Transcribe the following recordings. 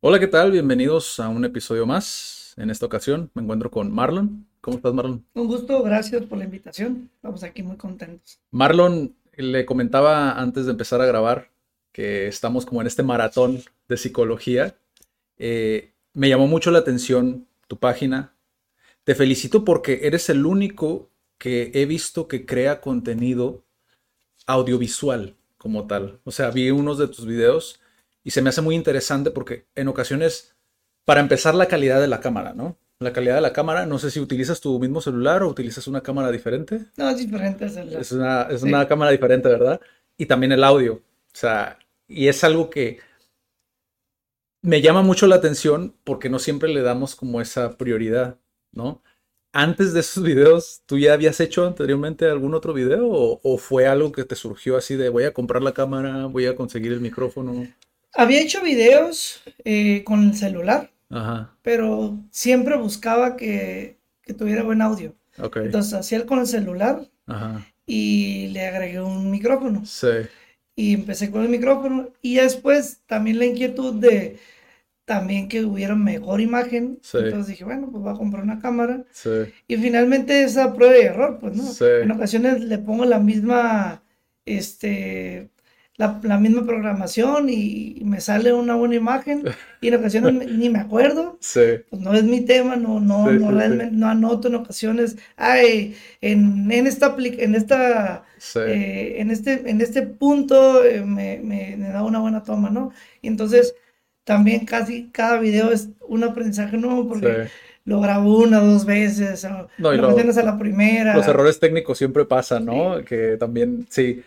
Hola, ¿qué tal? Bienvenidos a un episodio más. En esta ocasión me encuentro con Marlon. ¿Cómo estás, Marlon? Un gusto, gracias por la invitación. Estamos aquí muy contentos. Marlon, le comentaba antes de empezar a grabar que estamos como en este maratón de psicología. Eh, me llamó mucho la atención tu página. Te felicito porque eres el único que he visto que crea contenido audiovisual como tal. O sea, vi unos de tus videos y se me hace muy interesante porque en ocasiones, para empezar, la calidad de la cámara, ¿no? La calidad de la cámara, no sé si utilizas tu mismo celular o utilizas una cámara diferente. No, es diferente. El- Es una, es Sí. una cámara diferente, ¿verdad? Y también el audio. O sea, y es algo que me llama mucho la atención porque no siempre le damos como esa prioridad, ¿no? Antes de esos videos, ¿tú ya habías hecho anteriormente algún otro video o, o fue algo que te surgió así de voy a comprar la cámara, voy a conseguir el micrófono? Había hecho videos eh, con el celular, Ajá, pero siempre buscaba que, que tuviera buen audio. Entonces hacía con el celular ajá, y le agregué un micrófono. sí, Y empecé con el micrófono. Y después también la inquietud de también que hubiera mejor imagen. Sí. Entonces dije, bueno, pues voy a comprar una cámara. sí, Y finalmente esa prueba y error, pues, ¿no? Sí. En ocasiones le pongo la misma, este, la, la misma programación y, me sale una buena imagen y en ocasiones me- ni me acuerdo, sí, pues no es mi tema, no, no, Sí, no sí, realmente, no anoto en ocasiones, ay, en, en esta, en esta, eh, en este, en este punto eh, me, me- me da una buena toma, ¿no? Y entonces también casi cada video es un aprendizaje nuevo porque lo grabo una dos veces, o No, y lo- a la primera. Los errores técnicos siempre pasan, ¿no? Que también, sí.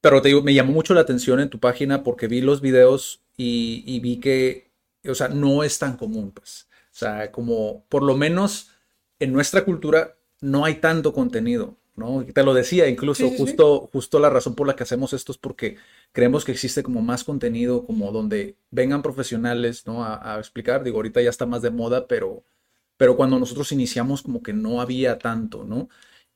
Pero te digo, me llamó mucho la atención en tu página porque vi los videos y, y vi que, o sea, no es tan común, pues. O sea, como por lo menos en nuestra cultura no hay tanto contenido, ¿no? Te lo decía, incluso Sí, sí, sí. justo, justo la razón por la que hacemos esto es porque creemos que existe como más contenido, como donde vengan profesionales, ¿no? A, a explicar. Digo, ahorita ya está más de moda, pero, pero cuando nosotros iniciamos como que no había tanto, ¿no?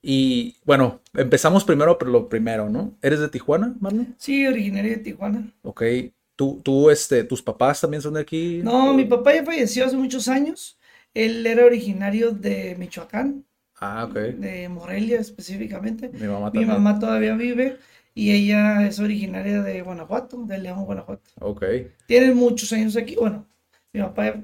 Y bueno, empezamos primero por lo primero, ¿no? ¿Eres de Tijuana, Marlon? Sí, originario de Tijuana. Ok. ¿Tú, tú, este, tus papás también son de aquí? No, mi papá ya falleció hace muchos años. Él era originario de Michoacán, Ah, ok. de Morelia específicamente. Mi mamá Mi también. mamá todavía vive y ella es originaria de Guanajuato, de León, Guanajuato. Ok. Tiene muchos años aquí. Bueno, mi papá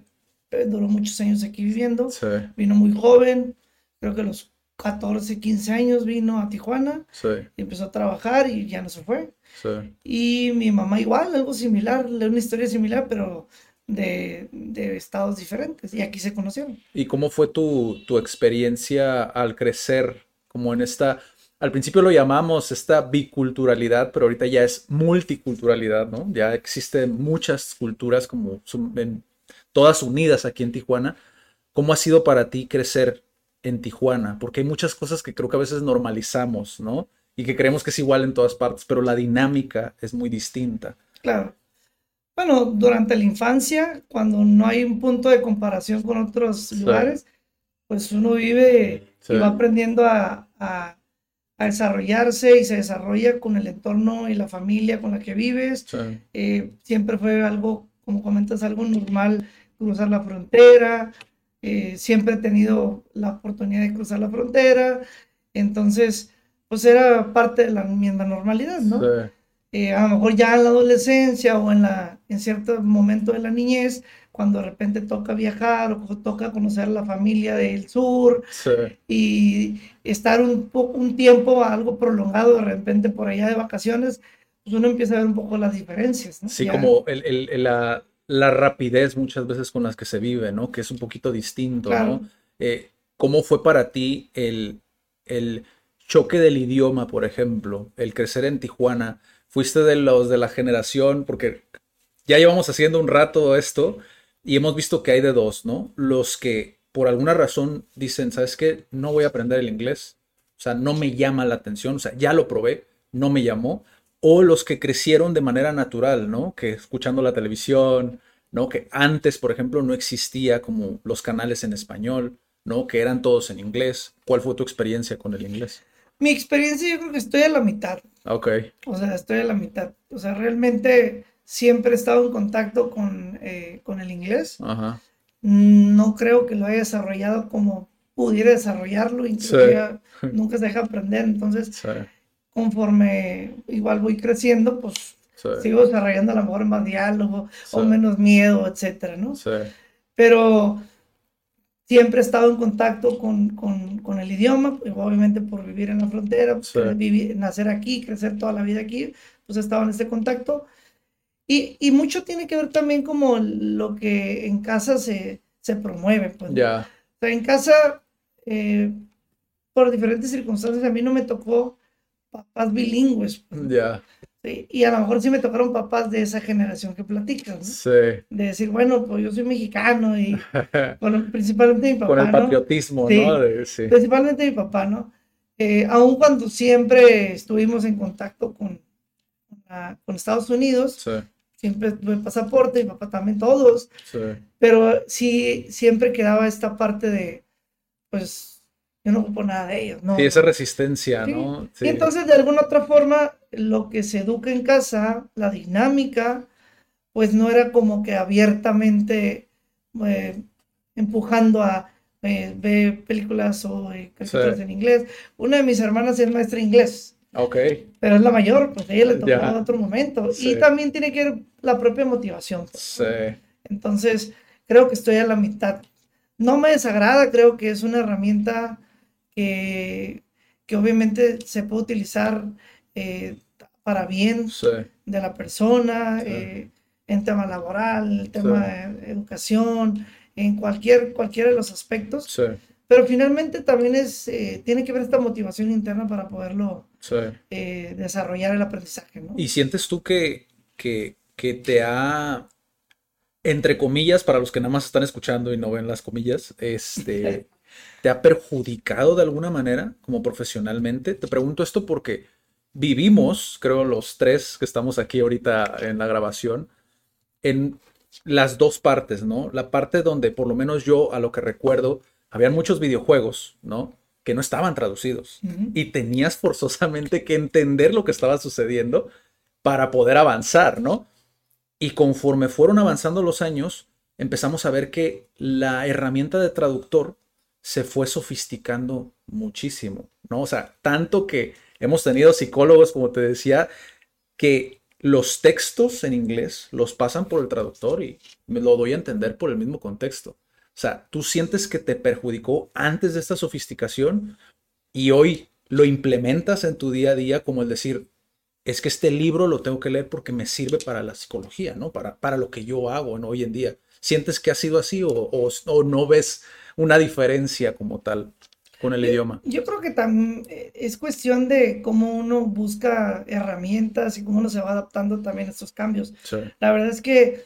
duró muchos años aquí viviendo. Sí, Vino muy joven, creo que los 14, 15 años vino a Tijuana sí, y empezó a trabajar y ya no se fue. sí. Y mi mamá igual, algo similar, una historia similar, pero de, de estados diferentes. Y aquí se conocieron. ¿Y cómo fue tu, tu experiencia al crecer como en esta, al principio lo llamamos esta biculturalidad, pero ahorita ya es multiculturalidad, ¿no? Ya existen muchas culturas como en- todas unidas aquí en Tijuana. ¿Cómo ha sido para ti crecer en Tijuana? Porque hay muchas cosas que creo que a veces normalizamos, ¿no? Y que creemos que es igual en todas partes, pero la dinámica es muy distinta. Claro. Bueno, durante la infancia, cuando no hay un punto de comparación con otros Sí. lugares, pues uno vive Sí. y va aprendiendo a, a- a desarrollarse y se desarrolla con el entorno y la familia con la que vives. Sí, Eh, siempre fue algo, como comentas, algo normal cruzar la frontera. Eh, siempre he tenido la oportunidad de cruzar la frontera. Entonces, pues era parte de la misma normalidad, ¿no? sí, Eh, a lo mejor ya en la adolescencia o en la, en cierto momento de la niñez, cuando de repente toca viajar o toca conocer a la familia del sur sí. y estar un un tiempo algo prolongado de repente por allá de vacaciones, pues uno empieza a ver un poco las diferencias, ¿no? Sí, Ya- como el- el- el- la, la rapidez muchas veces con las que se vive, ¿no? Que es un poquito distinto, Claro. ¿no? Eh, ¿cómo fue para ti el, el choque del idioma, por ejemplo, el crecer en Tijuana? ¿Fuiste de los de la generación? Porque ya llevamos haciendo un rato esto y hemos visto que hay de dos, ¿no? Los que por alguna razón dicen, ¿sabes qué? No voy a aprender el inglés. O sea, no me llama la atención. O sea, ya lo probé, no me llamó. O los que crecieron de manera natural, ¿no? Que escuchando la televisión, ¿no? Que antes, por ejemplo, no existía como los canales en español, ¿no? Que eran todos en inglés. ¿Cuál fue tu experiencia con el inglés? Mi experiencia yo creo que estoy a la mitad. Ok. O sea, estoy a la mitad. O sea, realmente siempre he estado en contacto con, eh, con el inglés. Ajá. No creo que lo haya desarrollado como pudiera desarrollarlo, incluso nunca se deja aprender. Entonces, Sí. Conforme igual voy creciendo, pues Sí. sigo desarrollando a lo mejor más diálogo o Sí. menos miedo, etcétera, ¿no? Sí. Pero siempre he estado en contacto con, con- con el idioma, pues, obviamente por vivir en la frontera, pues, vivir- nacer aquí, crecer toda la vida aquí, pues he estado en este contacto. Y, y mucho tiene que ver también como lo que en casa se, se promueve, pues. Ya. O sea, en casa, eh, por diferentes circunstancias, a mí no me tocó papás bilingües, pues, Ya. ¿sí? Y a lo mejor sí me tocaron papás de esa generación que platicas, ¿no? Sí. De decir, bueno, pues yo soy mexicano y bueno, principalmente mi papá, Con el ¿no? patriotismo, Sí. ¿no? De- sí. Principalmente mi papá, ¿no? Eh, aun cuando siempre estuvimos en contacto con, con la- con Estados Unidos, Sí. siempre tuve pasaporte, mi papá también, todos, Sí. pero sí siempre quedaba esta parte de, pues, yo no ocupo nada de ellos, ¿no? Sí, esa resistencia, Sí. ¿no? Y entonces, de alguna otra forma, lo que se educa en casa, la dinámica, pues no era como que abiertamente eh, empujando a eh, ver películas o eh, caricaturas Sí. en inglés. Una de mis hermanas es maestra inglés, Ok. pero es la mayor, pues a ella le tocó en otro momento. Y también tiene que ver la propia motivación. pues, Sí. entonces, creo que estoy a la mitad. No me desagrada, creo que es una herramienta que, que obviamente se puede utilizar eh, para bien Sí. de la persona, Sí. eh, en tema laboral, en tema de educación, en cualquier, cualquiera de los aspectos. Pero finalmente también es, eh, tiene que ver esta motivación interna para poderlo desarrollar el aprendizaje, ¿no? ¿Y sientes tú que, que, que te ha, entre comillas, para los que nada más están escuchando y no ven las comillas, este, te ha perjudicado de alguna manera como profesionalmente? Te pregunto esto porque vivimos, creo, los tres que estamos aquí ahorita en la grabación, en las dos partes, ¿no? La parte donde, por lo menos yo, a lo que recuerdo, habían muchos videojuegos, ¿no? Que no estaban traducidos y tenías forzosamente que entender lo que estaba sucediendo para poder avanzar, ¿no? Y conforme fueron avanzando los años, empezamos a ver que la herramienta de traductor se fue sofisticando muchísimo, ¿no? O sea, tanto que hemos tenido psicólogos, como te decía, que los textos en inglés los pasan por el traductor y me lo doy a entender por el mismo contexto. O sea, tú sientes que te perjudicó antes de esta sofisticación y hoy lo implementas en tu día a día como el decir, es que este libro lo tengo que leer porque me sirve para la psicología, ¿no? Para, para lo que yo hago hoy en día. ¿Sientes que ha sido así o, o- o no ves una diferencia como tal con el idioma? Yo creo que también eh, es cuestión de cómo uno busca herramientas y cómo uno se va adaptando también a estos cambios. Sí, La verdad es que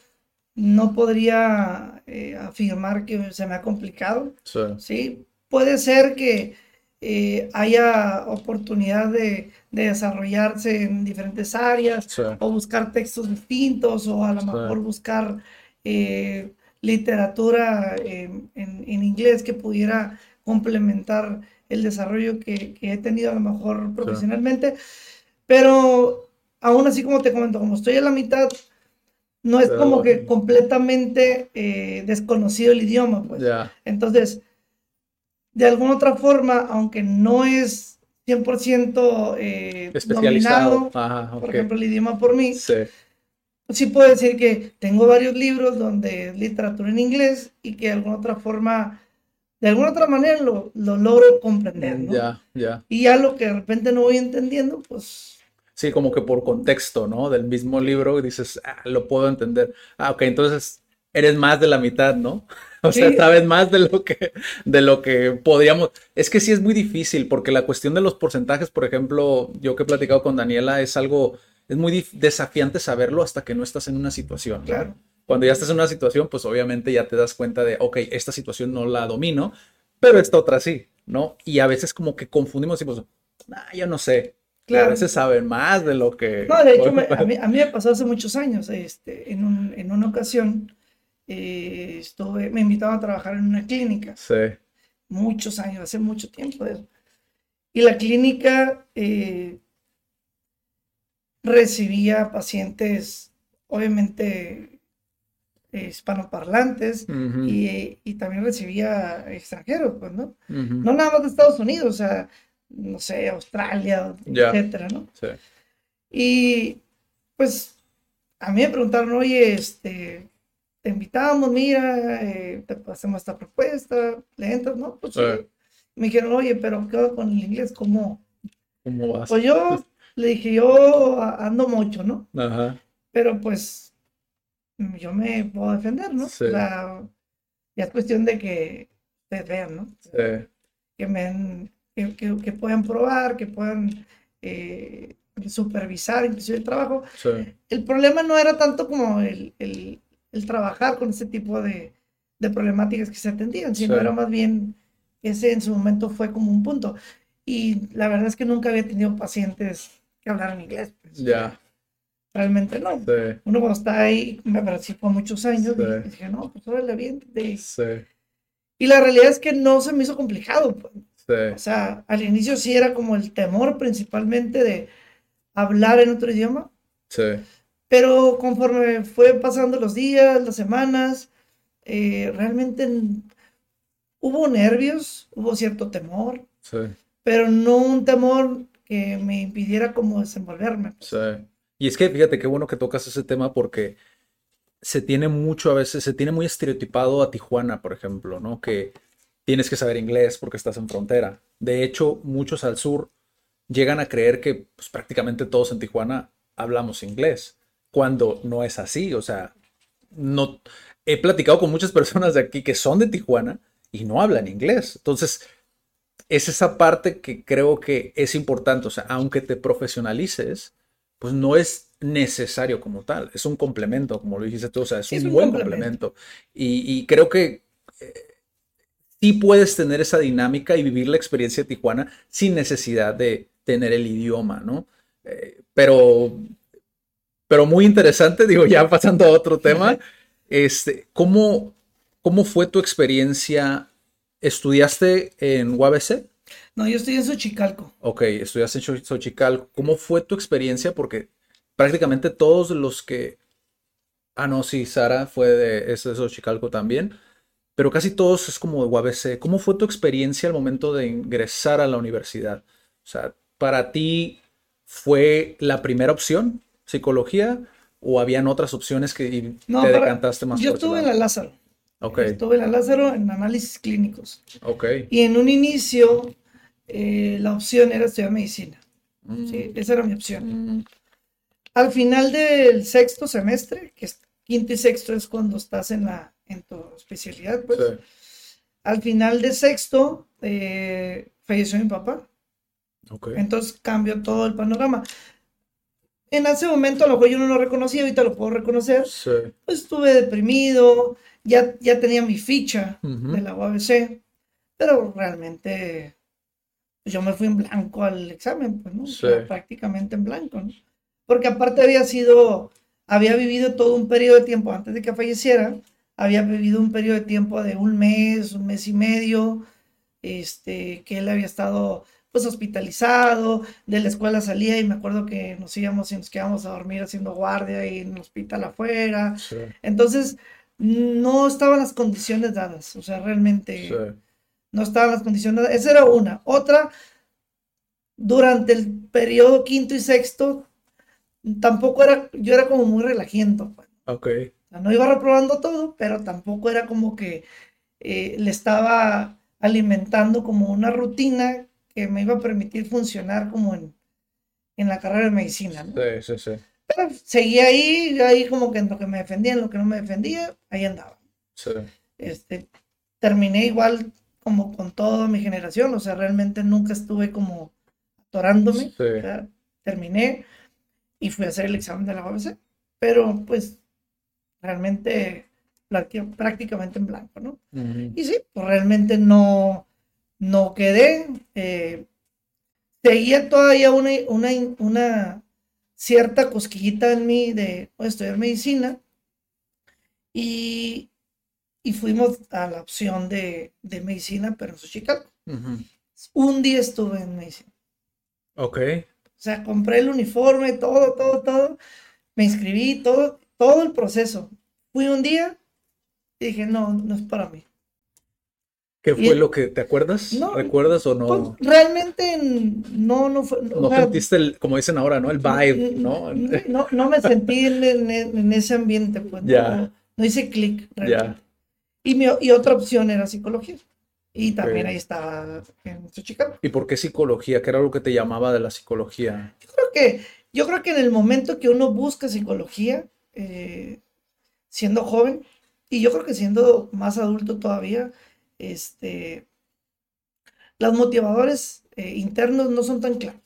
no podría eh, afirmar que se me ha complicado, sí, ¿sí? Puede ser que eh, haya oportunidad de, de desarrollarse en diferentes áreas sí, o buscar textos distintos o a lo mejor buscar eh, literatura en, en- en inglés que pudiera complementar el desarrollo que, que he tenido a lo mejor profesionalmente. Pero aún así, como te comento, como estoy a la mitad, no es Pero- como que completamente eh, desconocido el idioma, pues. Entonces, de alguna otra forma, aunque no es 100% eh, especializado. dominado, Ajá, por ejemplo, el idioma por mí, Sí, sí puedo decir que tengo varios libros donde es literatura en inglés y que de alguna otra forma, de alguna otra manera lo, lo logro comprender, ¿no? ya, ya. Y ya lo que de repente no voy entendiendo, pues Sí, como que por contexto, ¿no? Del mismo libro dices, ah, lo puedo entender. Ah, ok, entonces eres más de la mitad, ¿no? O sea, Sí. sabes más de lo que, de lo que podríamos. Es que sí es muy difícil, porque la cuestión de los porcentajes, por ejemplo, yo que he platicado con Daniela, es algo, es muy desafiante saberlo hasta que no estás en una situación. ¿no? Claro. Cuando ya estás en una situación, pues obviamente ya te das cuenta de, ok, esta situación no la domino, pero esta otra sí, ¿no? Y a veces como que confundimos y pues, ah, yo no sé. Claro. A veces saben más de lo que... No, de hecho, me- a, mí, a mí me pasó hace muchos años, este, en, un- en una ocasión, eh, estuve, me invitaban a trabajar en una clínica, Sí, muchos años, hace mucho tiempo de eso. Y la clínica eh, recibía pacientes, obviamente, eh, hispanoparlantes, y, y también recibía extranjeros, pues, ¿no? No nada más de Estados Unidos, o sea, no sé, Australia, Ya. etcétera, ¿no? sí, Y pues a mí me preguntaron, oye, este, te invitamos, mira, eh, te hacemos esta propuesta, le entras, ¿no? Pues sí. Sí. Me dijeron, oye, pero ¿qué onda con el inglés? ¿Cómo? ¿Cómo vas? Pues yo le dije, yo ando mucho, ¿no? Ajá, Pero pues yo me puedo defender, ¿no? Sí. O sea, ya es cuestión de que ustedes vean, ¿no? sí, que, me que, que- que puedan probar, que puedan eh, supervisar inclusive el trabajo. sí, El problema no era tanto como el, el- el trabajar con ese tipo de, de problemáticas que se atendían, sino Sí. era más bien, ese en su momento fue como un punto. Y la verdad es que nunca había tenido pacientes que hablaran inglés. pues. ya, Realmente no. sí, Uno cuando está ahí, me participó muchos años, Sí. y dije, no, pues órale, bien. sí, Y la realidad es que no se me hizo complicado. pues. O sea, al inicio sí era como el temor principalmente de hablar en otro idioma, sí, pero conforme fue pasando los días, las semanas, eh, realmente hubo nervios, hubo cierto temor, sí, pero no un temor que me impidiera como desenvolverme. sí. Y es que fíjate qué bueno que tocas ese tema porque se tiene mucho a veces, se tiene muy estereotipado a Tijuana, por ejemplo, ¿no? Que tienes que saber inglés porque estás en frontera. De hecho, muchos al sur llegan a creer que pues, prácticamente todos en Tijuana hablamos inglés, cuando no es así. O sea, no he platicado con muchas personas de aquí que son de Tijuana y no hablan inglés. Entonces, es esa parte que creo que es importante. O sea, aunque te profesionalices, pues no es necesario como tal. Es un complemento, como lo dijiste tú. O sea, es Sí, un, es un buen complemento. complemento. Y, y creo que eh, sí puedes tener esa dinámica y vivir la experiencia de Tijuana sin necesidad de tener el idioma, ¿no? Eh, pero, pero muy interesante, digo, ya pasando a otro tema, este, ¿cómo, cómo fue tu experiencia? ¿Estudiaste en UABC? No, yo estoy en Xochicalco. Ok, estudiaste en Xo- Xochicalco. ¿Cómo fue tu experiencia? Porque prácticamente todos los que... Ah, no, sí, Sara fue de, es de Xochicalco también, pero casi todos es como de UABC. ¿Cómo fue tu experiencia al momento de ingresar a la universidad? O sea, ¿para ti fue la primera opción, psicología, o habían otras opciones que No, te decantaste más Yo por estuve en la? Lázaro. Ok, Estuve en la Lázaro en análisis clínicos. ok. Y en un inicio, eh, la opción era estudiar medicina. Mm, Sí, esa era mi opción. mm, Al final del sexto semestre, que es quinto y sexto es cuando estás en la en tu especialidad, pues. sí, Al final de sexto, eh, falleció mi papá. ok. Entonces cambió todo el panorama. En ese momento, a lo mejor yo no lo reconocía, ahorita lo puedo reconocer. Sí, Pues estuve deprimido, ya, ya tenía mi ficha de la UABC, pero realmente pues, yo me fui en blanco al examen, pues, ¿no? Sí. prácticamente en blanco, ¿no? Porque aparte había sido, había vivido todo un periodo de tiempo antes de que falleciera, había vivido un periodo de tiempo de un mes, un mes y medio, este, que él había estado pues hospitalizado, de la escuela salía y me acuerdo que nos íbamos y nos quedábamos a dormir haciendo guardia y en un hospital afuera. sí, Entonces, no estaban las condiciones dadas, o sea, realmente sí. no estaban las condiciones dadas. Esa era una. Otra, durante el periodo quinto y sexto, tampoco era, yo era como muy relajiento, pues. Ok, O sea, no iba reprobando todo, pero tampoco era como que eh, le estaba alimentando como una rutina que me iba a permitir funcionar como en, en la carrera de medicina, ¿no? sí, sí, sí. Pero seguí ahí, ahí como que en lo que me defendía, en lo que no me defendía, ahí andaba. Sí. Este, terminé igual como con toda mi generación, o sea, realmente nunca estuve como atorándome. Sí. O sea, terminé y fui a hacer el examen de la UABC, pero pues realmente prácti- prácticamente en blanco, ¿no? Ujú. Y sí, pues realmente no, no quedé. eh, seguía todavía una, una, una cierta cosquillita en mí de pues, estudiar medicina y, y fuimos a la opción de, de medicina, pero en Xochicalco. Un día estuve en medicina. Ok. O sea, compré el uniforme, todo, todo, todo. Me inscribí, todo, todo el proceso. Fui un día y dije, no, no es para mí. ¿Qué Y- fue lo que te acuerdas? No, ¿Recuerdas o no? Pues, realmente no, no fue. No sea, sentiste el, como dicen ahora, ¿no? El vibe, ¿no? No, no me sentí en, en- en ese ambiente, pues. Ya. No, no hice clic. Realmente. Y, mi, y otra opción era psicología. Y también Ok. ahí estaba en Xochicalco. ¿Y por qué psicología? ¿Qué era lo que te llamaba de la psicología? Yo creo que, yo creo que en el momento que uno busca psicología, eh, siendo joven, y yo creo que siendo más adulto todavía, este, los motivadores eh, internos no son tan claros,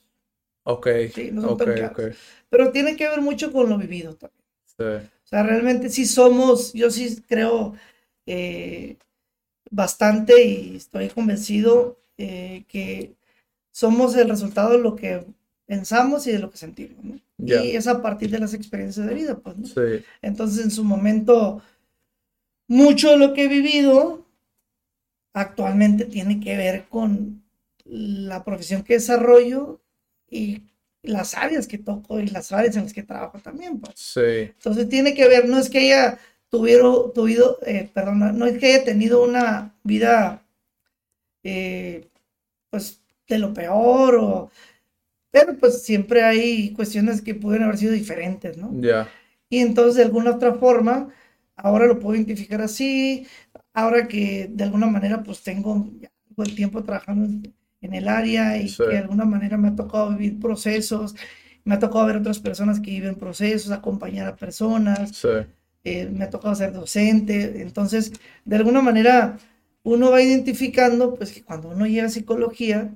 Ok. Sí, no son tan claros. pero tiene que ver mucho con lo vivido también. Sí. O sea, realmente sí somos, yo sí creo eh, bastante y estoy convencido eh, que somos el resultado de lo que pensamos y de lo que sentimos. Y es a partir de las experiencias de vida, pues, ¿no? Sí. Entonces, en su momento, mucho de lo que he vivido actualmente tiene que ver con la profesión que desarrollo y las áreas que toco y las áreas en las que trabajo también, pues. Sí. Entonces tiene que ver, no es que haya tuvieron, tuvido, eh, perdón, no es que haya tenido una vida, eh, pues, de lo peor, o, pero pues siempre hay cuestiones que pueden haber sido diferentes, ¿no? Ya. Y entonces de alguna otra forma, ahora lo puedo identificar así, ahora que de alguna manera pues tengo algo de tiempo trabajando en, en el área y Sí. que de alguna manera me ha tocado vivir procesos, me ha tocado ver otras personas que viven procesos, acompañar a personas, Sí. eh, me ha tocado ser docente, entonces de alguna manera uno va identificando pues que cuando uno llega a psicología,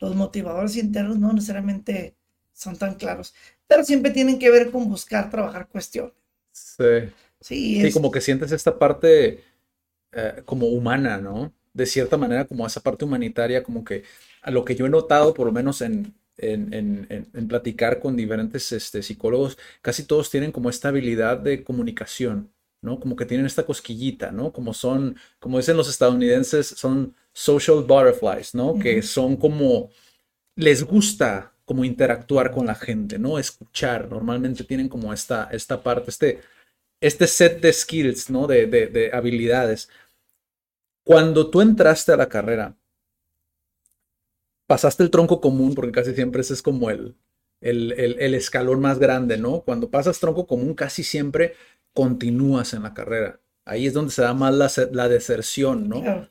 los motivadores internos no necesariamente son tan claros, pero siempre tienen que ver con buscar trabajar cuestiones. Sí. Sí, Sí, es- como que sientes esta parte eh, como humana, ¿no? De cierta manera, como esa parte humanitaria, como que a lo que yo he notado, por lo menos en, en, en- en- platicar con diferentes este, psicólogos, casi todos tienen como esta habilidad de comunicación, ¿no? Como que tienen esta cosquillita, ¿no? Como son, como dicen los estadounidenses, son social butterflies, ¿no? Que Ujú. son como, les gusta como interactuar con la gente, ¿no? Escuchar, normalmente tienen como esta, esta parte, este, este set de skills, ¿no? De, de, de habilidades. Cuando tú entraste a la carrera, pasaste el tronco común, porque casi siempre ese es como el, el, el- el escalón más grande, ¿no? Cuando pasas tronco común, casi siempre continúas en la carrera. Ahí es donde se da más la, se- la deserción, ¿no? claro.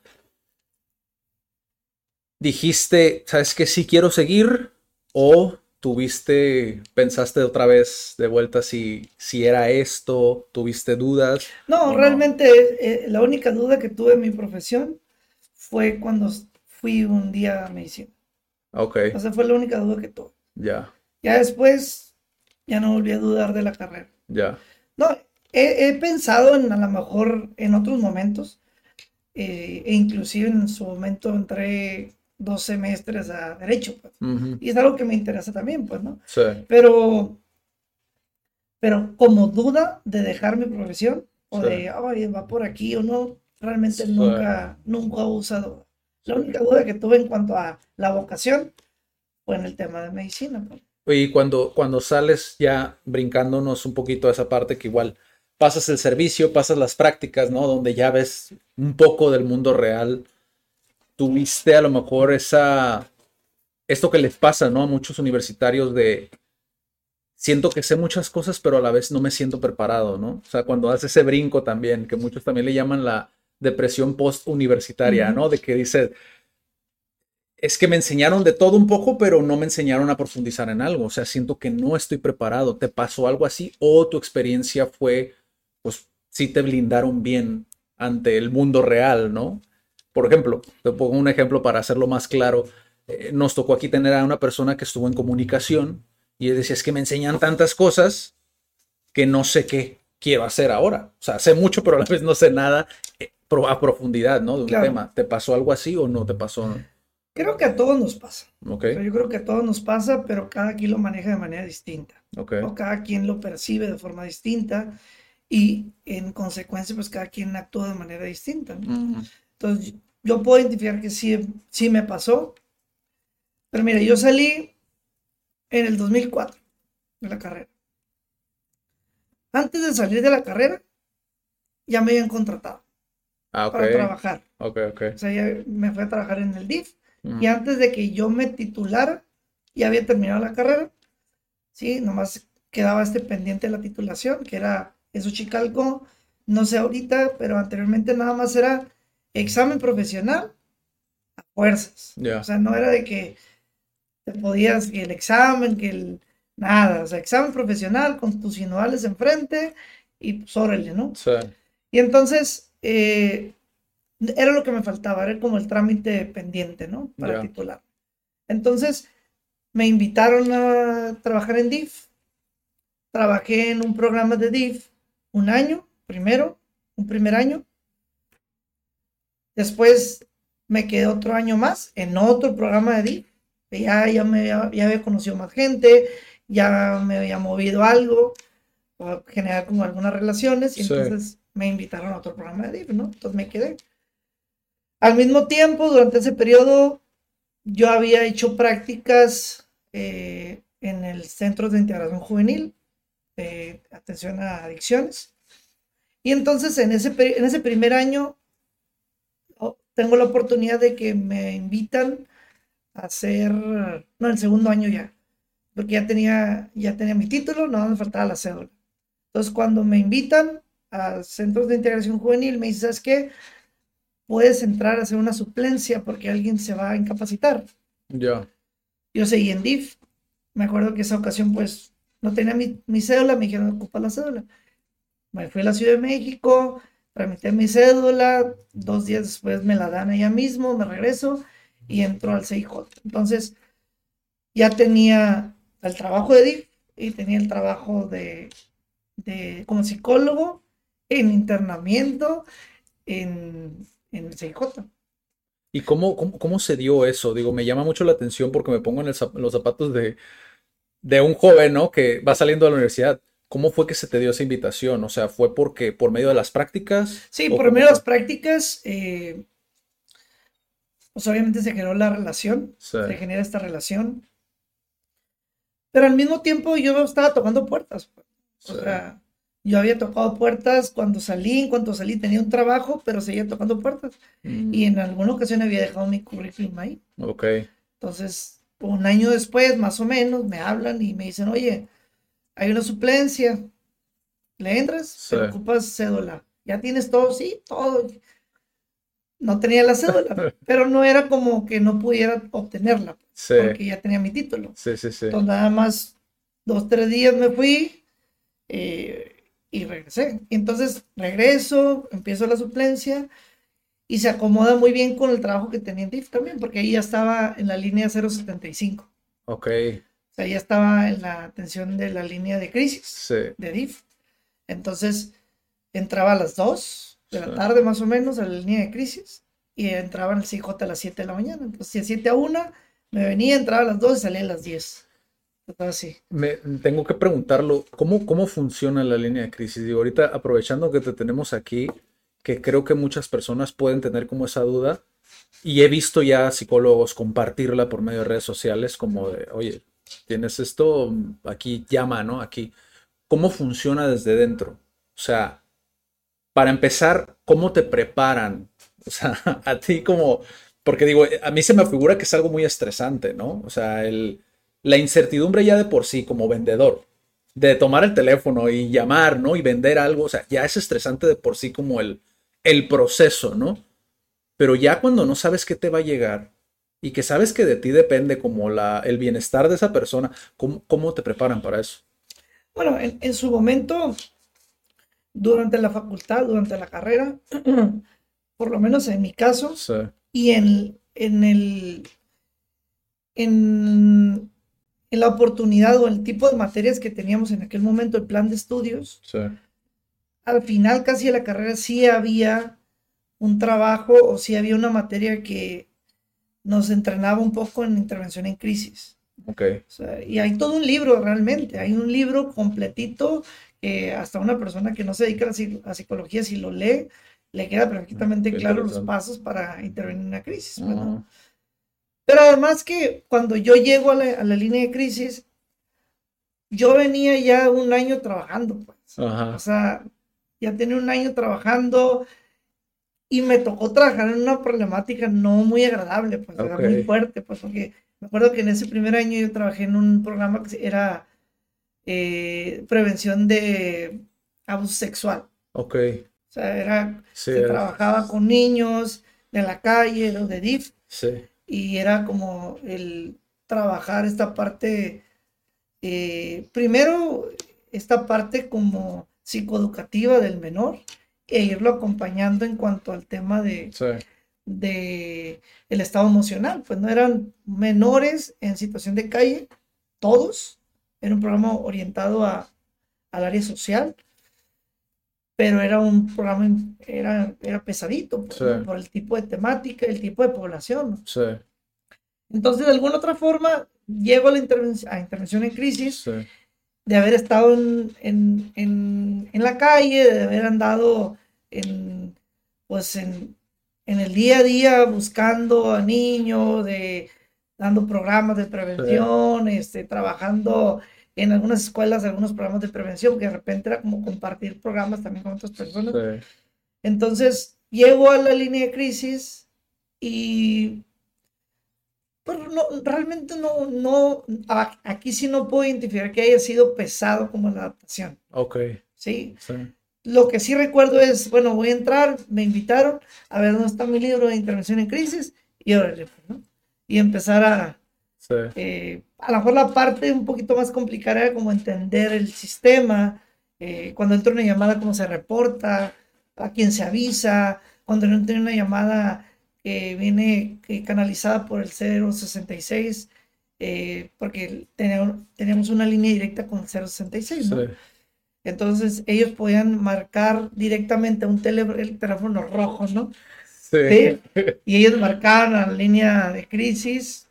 Dijiste, ¿sabes qué? Sí quiero seguir, o tuviste, pensaste otra vez de vuelta si, si era esto, tuviste dudas. No, realmente eh, la única duda que tuve en mi profesión fue cuando fui un día a medicina. Ok, O sea, fue la única duda que tuve. ya, Ya después, ya no volví a dudar de la carrera. ya. No, he, he pensado en a lo mejor en otros momentos, eh, e inclusive en su momento entré dos semestres a Derecho, pues. Y es algo que me interesa también, pues, ¿no? Sí, Pero, pero como duda de dejar mi profesión, o Sí. de, ay, va por aquí o no, realmente Sí. nunca, nunca he usado. La única duda que tuve en cuanto a la vocación fue en el tema de medicina, pues. Y cuando, cuando sales ya brincándonos un poquito a esa parte que igual pasas el servicio, pasas las prácticas, ¿no? Donde ya ves un poco del mundo real, tuviste a lo mejor esa, esto que les pasa, ¿no? A muchos universitarios de, siento que sé muchas cosas, pero a la vez no me siento preparado, ¿no? O sea, cuando haces ese brinco también, que muchos también le llaman la depresión post-universitaria. ¿no? De que dices, es que me enseñaron de todo un poco, pero no me enseñaron a profundizar en algo. O sea, siento que no estoy preparado. ¿Te pasó algo así? ¿O tu experiencia fue, pues, sí te blindaron bien ante el mundo real, ¿no? Por ejemplo, te pongo un ejemplo para hacerlo más claro. Eh, nos tocó aquí tener a una persona que estuvo en comunicación y decía, es que me enseñan tantas cosas que no sé qué quiero hacer ahora. O sea, sé mucho, pero a la vez no sé nada eh, a profundidad, ¿no? De un tema. ¿Te pasó algo así o no te pasó? Creo que a todos nos pasa. Okay. yo creo que a todos nos pasa, pero cada quien lo maneja de manera distinta. Okay. O cada quien lo percibe de forma distinta y en consecuencia, pues cada quien actúa de manera distinta. Entonces, yo puedo identificar que sí, sí me pasó. Pero mira, yo salí en el 2004 de la carrera. Antes de salir de la carrera, ya me habían contratado ah, para trabajar. Okay, okay. O sea, ya me fui a trabajar en el DIF y antes de que yo me titulara, ya había terminado la carrera. Sí, nomás quedaba este pendiente de la titulación, que era eso Chicalco. No sé ahorita, pero anteriormente nada más era examen profesional a fuerzas. O sea, no era de que te podías, que el examen, que el nada. O sea, examen profesional con tus inuales enfrente y pues órale, ¿no? Sí. Y entonces, eh, era lo que me faltaba, era como el trámite pendiente, ¿no? Para titular. Entonces, me invitaron a trabajar en DIF. Trabajé en un programa de DIF un año, primero, un primer año. Después me quedé otro año más en otro programa de DIF. Ya, ya, me, ya había conocido más gente, ya me había movido algo, generar como algunas relaciones, y entonces me invitaron a otro programa de DIF, ¿no? Entonces me quedé. Al mismo tiempo, durante ese periodo, yo había hecho prácticas eh, en el Centro de Integración Juvenil, de atención a adicciones. Y entonces en ese, en ese primer año tengo la oportunidad de que me invitan a hacer, no, el segundo año ya, porque ya tenía, ya tenía mi título, no me faltaba la cédula. Entonces cuando me invitan a centros de integración juvenil, me dicen, ¿sabes qué? puedes entrar a hacer una suplencia porque alguien se va a incapacitar. Ya. Yo seguí en DIF. Me acuerdo que esa ocasión, pues, no tenía mi, mi cédula, me dijeron, ocupa la cédula. Me fui a la Ciudad de México, tramité mi cédula, dos días después me la dan ella mismo, me regreso y entro al CIJ. Entonces, ya tenía el trabajo de DIF y tenía el trabajo de, como psicólogo en internamiento, en en el CIJ. ¿Y cómo, cómo, se dio eso? Digo, me llama mucho la atención porque me pongo en, los zapatos de, de, un joven, ¿no? Que va saliendo de la universidad. ¿Cómo fue que se te dio esa invitación? O sea, ¿fue porque por medio de las prácticas? Sí, por medio de las prácticas, eh, pues obviamente se generó la relación, se genera esta relación. Pero al mismo tiempo yo estaba tocando puertas. O sea, yo había tocado puertas cuando salí, en cuanto salí tenía un trabajo, pero seguía tocando puertas. Mm. Y en alguna ocasión había dejado mi currículum ahí. Ok. Entonces, un año después, más o menos, me hablan y me dicen, oye, hay una suplencia. ¿Le entras? Te ocupas cédula. ¿Ya tienes todo? Sí, todo. No tenía la cédula, pero no era como que no pudiera obtenerla. Sí. Porque ya tenía mi título. Sí, sí, sí. Entonces, nada más dos, tres días me fui. Eh, y regresé. entonces regreso, empiezo la suplencia y se acomoda muy bien con el trabajo que tenía en DIF también, porque ahí ya estaba en la línea 075. Ok. O sea, ya estaba en la atención de la línea de crisis de DIF. Entonces entraba a las 2 de la tarde más o menos a la línea de crisis y entraba en el CJ a las 7 de la mañana. Entonces, de 7 a 1 me venía, entraba a las 2 y salía a las 10. Me, tengo que preguntarlo, ¿cómo, ¿cómo funciona la línea de crisis? Digo, ahorita aprovechando que te tenemos aquí, que creo que muchas personas pueden tener como esa duda, y he visto ya psicólogos compartirla por medio de redes sociales, como de, oye, tienes esto, aquí llama, ¿no? Aquí. ¿Cómo funciona desde dentro? O sea, para empezar, ¿cómo te preparan? O sea, a ti como, porque digo, a mí se me figura que es algo muy estresante, ¿no? O sea, el la incertidumbre ya de por sí como vendedor, de tomar el teléfono y llamar, ¿no? Y vender algo, o sea, ya es estresante de por sí como el, el proceso, ¿no? Pero ya cuando no sabes qué te va a llegar y que sabes que de ti depende como la, el bienestar de esa persona, ¿cómo, cómo te preparan para eso? Bueno, en, en su momento, durante la facultad, durante la carrera, por lo menos en mi caso, Sí, y en, en el en, en la oportunidad o el tipo de materias que teníamos en aquel momento, el plan de estudios, sí, al final casi de la carrera sí había un trabajo o sí había una materia que nos entrenaba un poco en intervención en crisis. ok, O sea, y hay todo un libro realmente, hay un libro completito que hasta una persona que no se dedica a la psi- a psicología, si lo lee, le queda perfectamente Qué claro los pasos para intervenir en una crisis. pues. Ajá. Pero además que cuando yo llego a la, a la línea de crisis, yo venía ya un año trabajando, pues. O sea, ya tenía un año trabajando y me tocó trabajar en una problemática no muy agradable, pues, era muy fuerte, pues, porque me acuerdo que en ese primer año yo trabajé en un programa que era eh, prevención de abuso sexual. Ok, O sea, era, sí, se era- trabajaba con niños de la calle o de DIF sí, y era como el trabajar esta parte, eh, primero esta parte como psicoeducativa del menor e irlo acompañando en cuanto al tema de, sí, de el estado emocional, pues no eran menores en situación de calle, todos, era un programa orientado a, al área social, pero era un programa, era, era pesadito, pues, Sí. ¿no? por el tipo de temática, el tipo de población, ¿no? sí, Entonces, de alguna otra forma, llego a la intervención, a intervención en crisis, sí, de haber estado en, en, en, en la calle, de haber andado en, pues en, en el día a día buscando a niños, de, dando programas de prevención, este, trabajando en algunas escuelas, algunos programas de prevención, que de repente era como compartir programas también con otras personas. sí, Entonces, llego a la línea de crisis y pero no, realmente no, no, aquí sí no puedo identificar que haya sido pesado como la adaptación, ok, ¿sí? sí, Lo que sí recuerdo es, bueno, voy a entrar, me invitaron a ver dónde está mi libro de intervención en crisis y órale, pues, ¿no? Y empezar a, sí, eh, a lo mejor la parte un poquito más complicada era como entender el sistema, eh, cuando entra una llamada, cómo se reporta, a quién se avisa, cuando no entra una llamada que viene eh, canalizada por el 066, eh, porque tenía- teníamos una línea directa con el 066, ¿no? sí, Entonces ellos podían marcar directamente un tele- el teléfono rojo, ¿no? sí, Sí. Y ellos marcaban la línea de crisis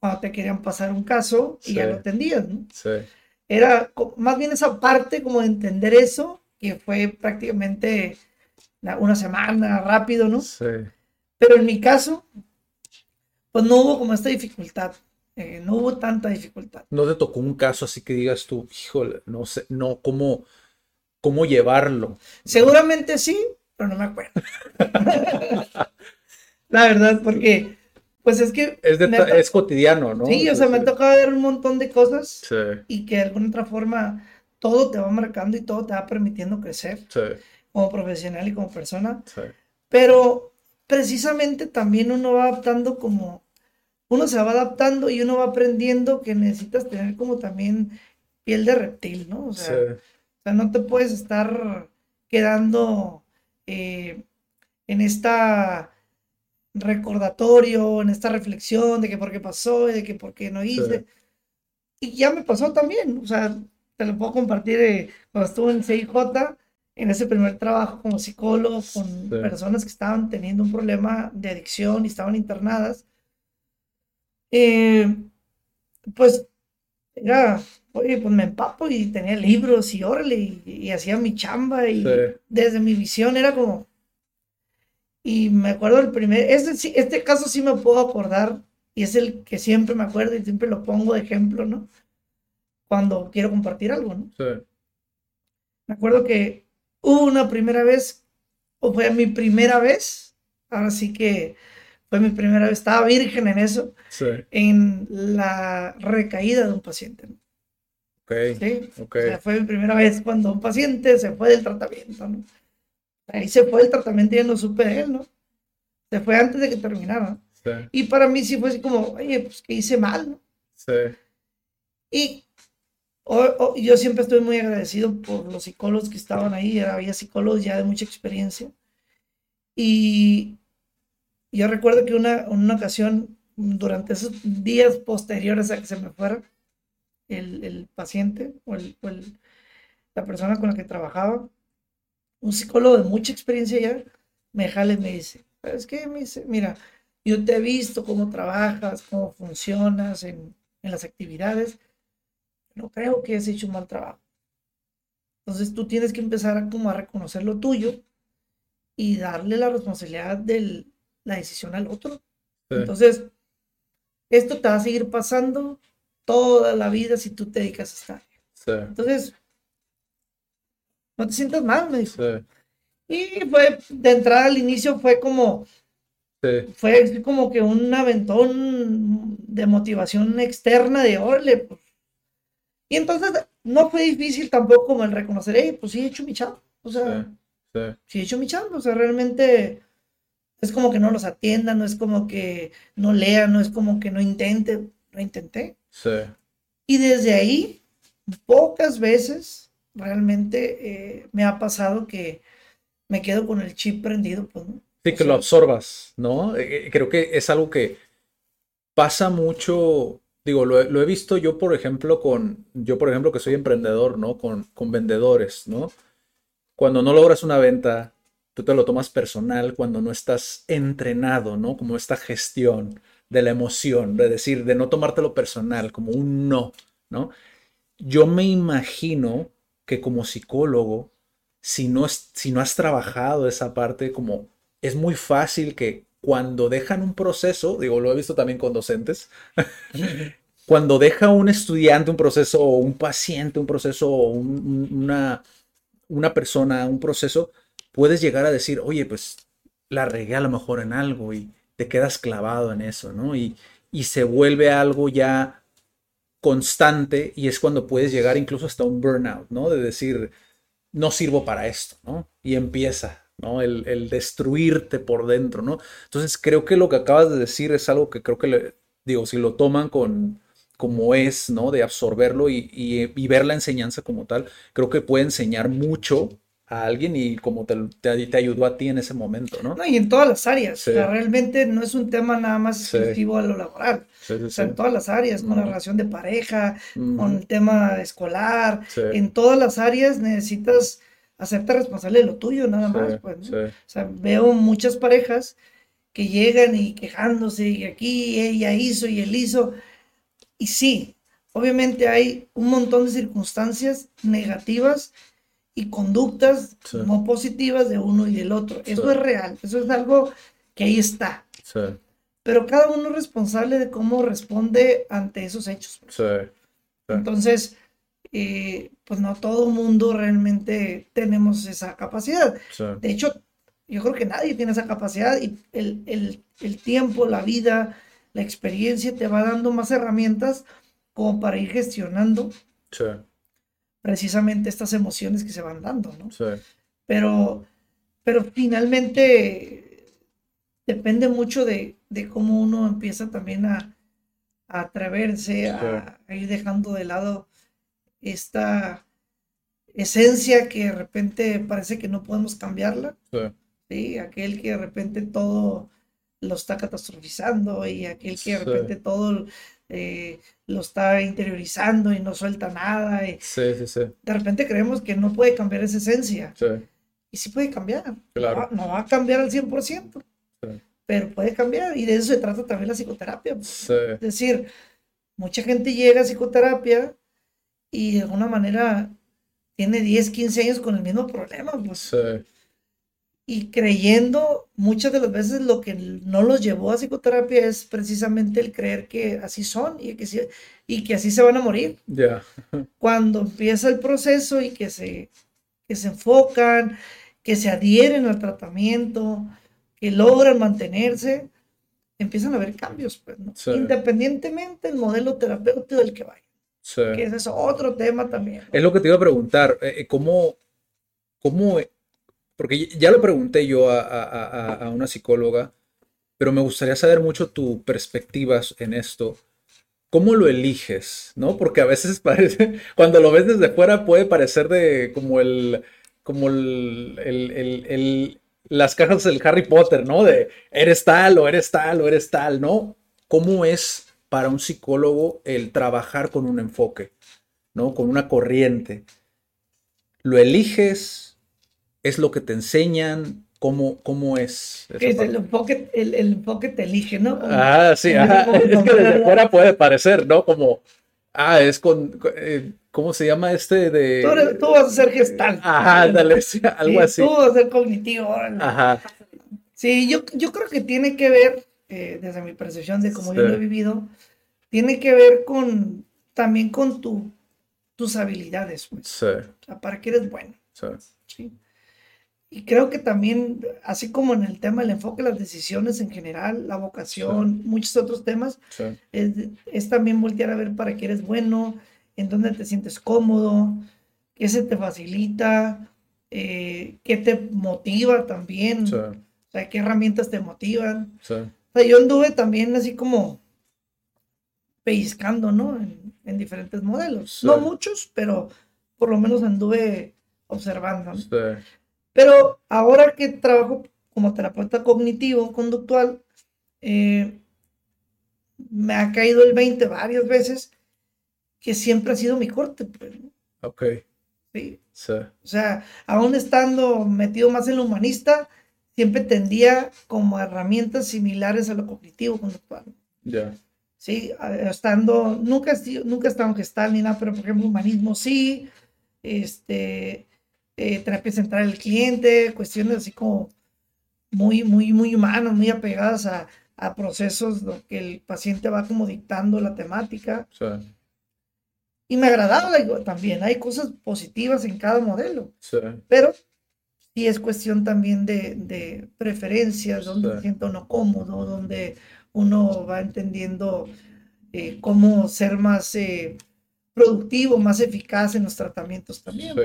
cuando te querían pasar un caso y ya lo atendías, ¿no? sí, Era más bien esa parte como de entender eso, que fue prácticamente una semana rápido, ¿no? sí, Pero en mi caso, pues no hubo como esta dificultad, eh, no hubo tanta dificultad. ¿No te tocó un caso así que digas tú, híjole, no sé, no, cómo, cómo llevarlo? Seguramente sí, pero no me acuerdo. La verdad, porque, pues es que... Es, de me ta- to- es cotidiano, ¿no? Sí, o sea, me ha tocado ver un montón de cosas Sí, y que de alguna otra forma todo te va marcando y todo te va permitiendo crecer sí, como profesional y como persona. sí, Pero precisamente también uno va adaptando como, uno se va adaptando y uno va aprendiendo que necesitas tener como también piel de reptil, ¿no? O sea, sí, o sea, no te puedes estar quedando eh, en esta recordatorio, en esta reflexión de que por qué pasó y de que por qué no hice. Y ya me pasó también, o sea, te lo puedo compartir eh, cuando estuve en CIJ, en ese primer trabajo como psicólogo con Sí. personas que estaban teniendo un problema de adicción y estaban internadas. eh, pues era, oye, pues me empapo y tenía libros y órale, y, y hacía mi chamba y Sí. desde mi visión era como... Y me acuerdo el primer, este, este caso sí me puedo acordar y es el que siempre me acuerdo y siempre lo pongo de ejemplo, ¿no? Cuando quiero compartir algo, ¿no? sí, Me acuerdo que hubo una primera vez, o fue mi primera vez, ahora sí que fue mi primera vez, estaba virgen en eso, sí, en la recaída de un paciente, ¿no? ok, ¿Sí? ok, O sea, fue mi primera vez cuando un paciente se fue del tratamiento, ¿no? Ahí se fue el tratamiento y yo no supe de él, ¿no? Se fue antes de que terminara. ¿no? Y para mí sí fue así como, oye, pues que hice mal, ¿no? Sí. Y yo siempre estoy muy agradecido por los psicólogos que estaban ahí, había psicólogos ya de mucha experiencia. Y yo recuerdo que una, una ocasión, durante esos días posteriores a que se me fuera el, el paciente o, el, o el, la persona con la que trabajaba, un psicólogo de mucha experiencia ya, me jale y me dice, ¿sabes qué? Me dice, mira, yo te he visto cómo trabajas, cómo funcionas en, en las actividades, no creo que hayas hecho un mal trabajo. Entonces tú tienes que empezar a, como a reconocer lo tuyo y darle la responsabilidad de la decisión al otro. Entonces, esto te va a seguir pasando toda la vida si tú te dedicas a estar. Entonces, no te sientas mal, me dijo. Y fue, de entrada al inicio fue como, fue como que un aventón de motivación externa de, órale, pues". Y entonces no fue difícil tampoco como el reconocer, hey, pues sí he hecho mi chamba. O sea, sí, he hecho mi chamba. O sea, realmente es como que no los atienda, no es como que no lea, no es como que no intente. Lo intenté. Sí. Y desde ahí, pocas veces realmente eh, me ha pasado que me quedo con el chip prendido, pues, ¿no? Sí, que lo absorbas, ¿no? Eh, eh, creo que es algo que pasa mucho, digo, lo, he visto yo, por ejemplo, con, yo, por ejemplo, que soy emprendedor, ¿no? Con, con vendedores, ¿no? Cuando no logras una venta, tú te lo tomas personal cuando no estás entrenado, ¿no? Como esta gestión de la emoción, de decir, de no tomártelo personal, como un no, ¿no? Yo me imagino que como psicólogo, si no, si no has trabajado esa parte, como es muy fácil que cuando dejan un proceso, digo, lo he visto también con docentes, cuando deja un estudiante un proceso o un paciente un proceso o una, una persona un proceso, puedes llegar a decir, oye, pues la regué a lo mejor en algo y te quedas clavado en eso, ¿no? Y, y se vuelve algo ya constante y es cuando puedes llegar incluso hasta un burnout, ¿no? De decir, no sirvo para esto, ¿no? Y empieza, ¿no? El, destruirte por dentro, ¿no? Entonces creo que lo que acabas de decir es algo que creo que, le, digo, si lo toman con como es, ¿no? De absorberlo y, y ver la enseñanza como tal, creo que puede enseñar mucho a alguien y como te, te, ayudó a ti en ese momento, ¿no? No, y en todas las áreas. realmente no es un tema nada más exclusivo a lo laboral. o sea, en todas las áreas, con la relación de pareja, con el tema escolar, en todas las áreas necesitas hacerte responsable de lo tuyo, nada más. Pues, O sea, veo muchas parejas que llegan y quejándose, y aquí ella hizo y él hizo. Y sí, obviamente hay un montón de circunstancias negativas y conductas no positivas de uno y del otro. Eso es real, eso es algo que ahí está. Pero cada uno es responsable de cómo responde ante esos hechos. Entonces, eh, pues no todo mundo realmente tenemos esa capacidad. De hecho, yo creo que nadie tiene esa capacidad y el, el, el tiempo, la vida, la experiencia te va dando más herramientas como para ir gestionando precisamente estas emociones que se van dando, ¿no? Sí. Pero, pero finalmente depende mucho de, cómo uno empieza también a, atreverse a, ir dejando de lado esta esencia que de repente parece que no podemos cambiarla. Sí. Aquel que de repente todo lo está catastrofizando y aquel que de repente todo eh, lo está interiorizando y no suelta nada. Y sí, sí, sí. De repente creemos que no puede cambiar esa esencia. Sí. Y sí puede cambiar. Claro. No, va, a cambiar al 100%, pero puede cambiar. Y de eso se trata también la psicoterapia. Es decir, mucha gente llega a psicoterapia y de alguna manera tiene 10, 15 años con el mismo problema. Pues. Sí y creyendo muchas de las veces lo que no los llevó a psicoterapia es precisamente el creer que así son y que, y que así se van a morir. Ya. Cuando empieza el proceso y que se, que se enfocan, que se adhieren al tratamiento, que logran mantenerse, empiezan a haber cambios, pues, independientemente del modelo terapéutico del que vayan. Que ese es otro tema también. Es lo que te iba a preguntar, eh, eh, ¿cómo, cómo porque ya lo pregunté yo a, una psicóloga pero me gustaría saber mucho tu perspectiva en esto. ¿Cómo lo eliges? ¿No? Porque a veces parece, cuando lo ves desde fuera puede parecer de como el, como el, el, el, las cajas del Harry Potter, ¿no? De eres tal o eres tal o eres tal, ¿no? ¿Cómo es para un psicólogo el trabajar con un enfoque, ¿no? Con una corriente. ¿Lo eliges? ¿Es lo que te enseñan? ¿Cómo, cómo es? el, enfoque, el, enfoque te elige, ¿no? ah, sí, es que desde fuera puede parecer, ¿no? Como, ah, es con, eh, ¿cómo se llama este de...? Tú, vas a ser gestal. Ajá, dale, algo así. Tú vas a ser cognitivo. Ajá. Sí, yo, yo creo que tiene que ver, eh, desde mi percepción de cómo yo lo he vivido, tiene que ver con, también con tu, tus habilidades, pues. Sí. O sea, para qué eres bueno. Sí. ¿sí? Y creo que también, así como en el tema del enfoque, las decisiones en general, la vocación, muchos otros temas, es, también voltear a ver para qué eres bueno, en dónde te sientes cómodo, qué se te facilita, eh, qué te motiva también, o sea, qué herramientas te motivan. O sea, yo anduve también así como pellizcando, ¿no? En, en diferentes modelos. No muchos, pero por lo menos anduve observando. ¿no? Pero ahora que trabajo como terapeuta cognitivo, conductual, eh, me ha caído el 20 varias veces que siempre ha sido mi corte. Pues, ok. Sí. O sea, aún estando metido más en lo humanista, siempre tendía como herramientas similares a lo cognitivo conductual. Ya. Sí, estando, nunca, nunca he estado en gestal ni nada, pero por ejemplo, humanismo sí, este, eh, terapia central del cliente, cuestiones así como muy, muy, muy humanas, muy apegadas a, a procesos que el paciente va como dictando la temática. Y me agradaba también, hay cosas positivas en cada modelo, pero sí es cuestión también de, de preferencias, donde se sienta uno cómodo, donde uno va entendiendo eh, cómo ser más eh, productivo, más eficaz en los tratamientos también.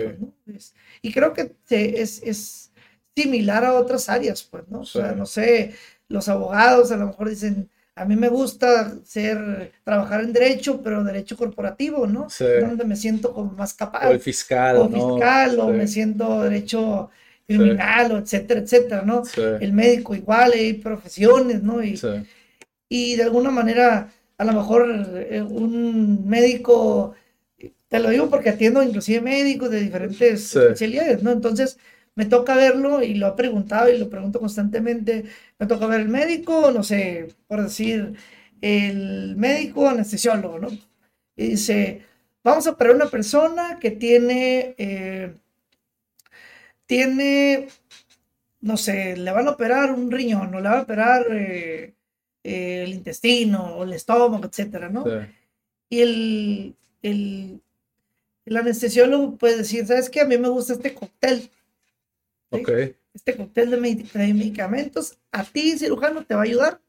Pues, y creo que es, es, similar a otras áreas, pues, ¿no? O sea, no sé, los abogados a lo mejor dicen, a mí me gusta ser, trabajar en derecho, pero derecho corporativo, ¿no? Donde me siento como más capaz. O el fiscal, o fiscal, o me siento derecho criminal, o etcétera, etcétera, ¿no? El médico igual, hay profesiones, ¿no? Y, y de alguna manera, a lo mejor eh, un médico te lo digo porque atiendo inclusive médicos de diferentes especialidades, ¿no? Entonces, me toca verlo y lo he preguntado y lo pregunto constantemente. Me toca ver el médico, no sé, por decir, el médico anestesiólogo, ¿no? Y dice, vamos a operar una persona que tiene, eh, tiene, no sé, le van a operar un riñón o le van a operar eh, el intestino o el estómago, etcétera, ¿no? Y el, el el anestesiólogo puede decir, ¿sabes qué? A mí me gusta este cóctel. Este cóctel de, medicamentos, a ti, cirujano, te va a ayudar.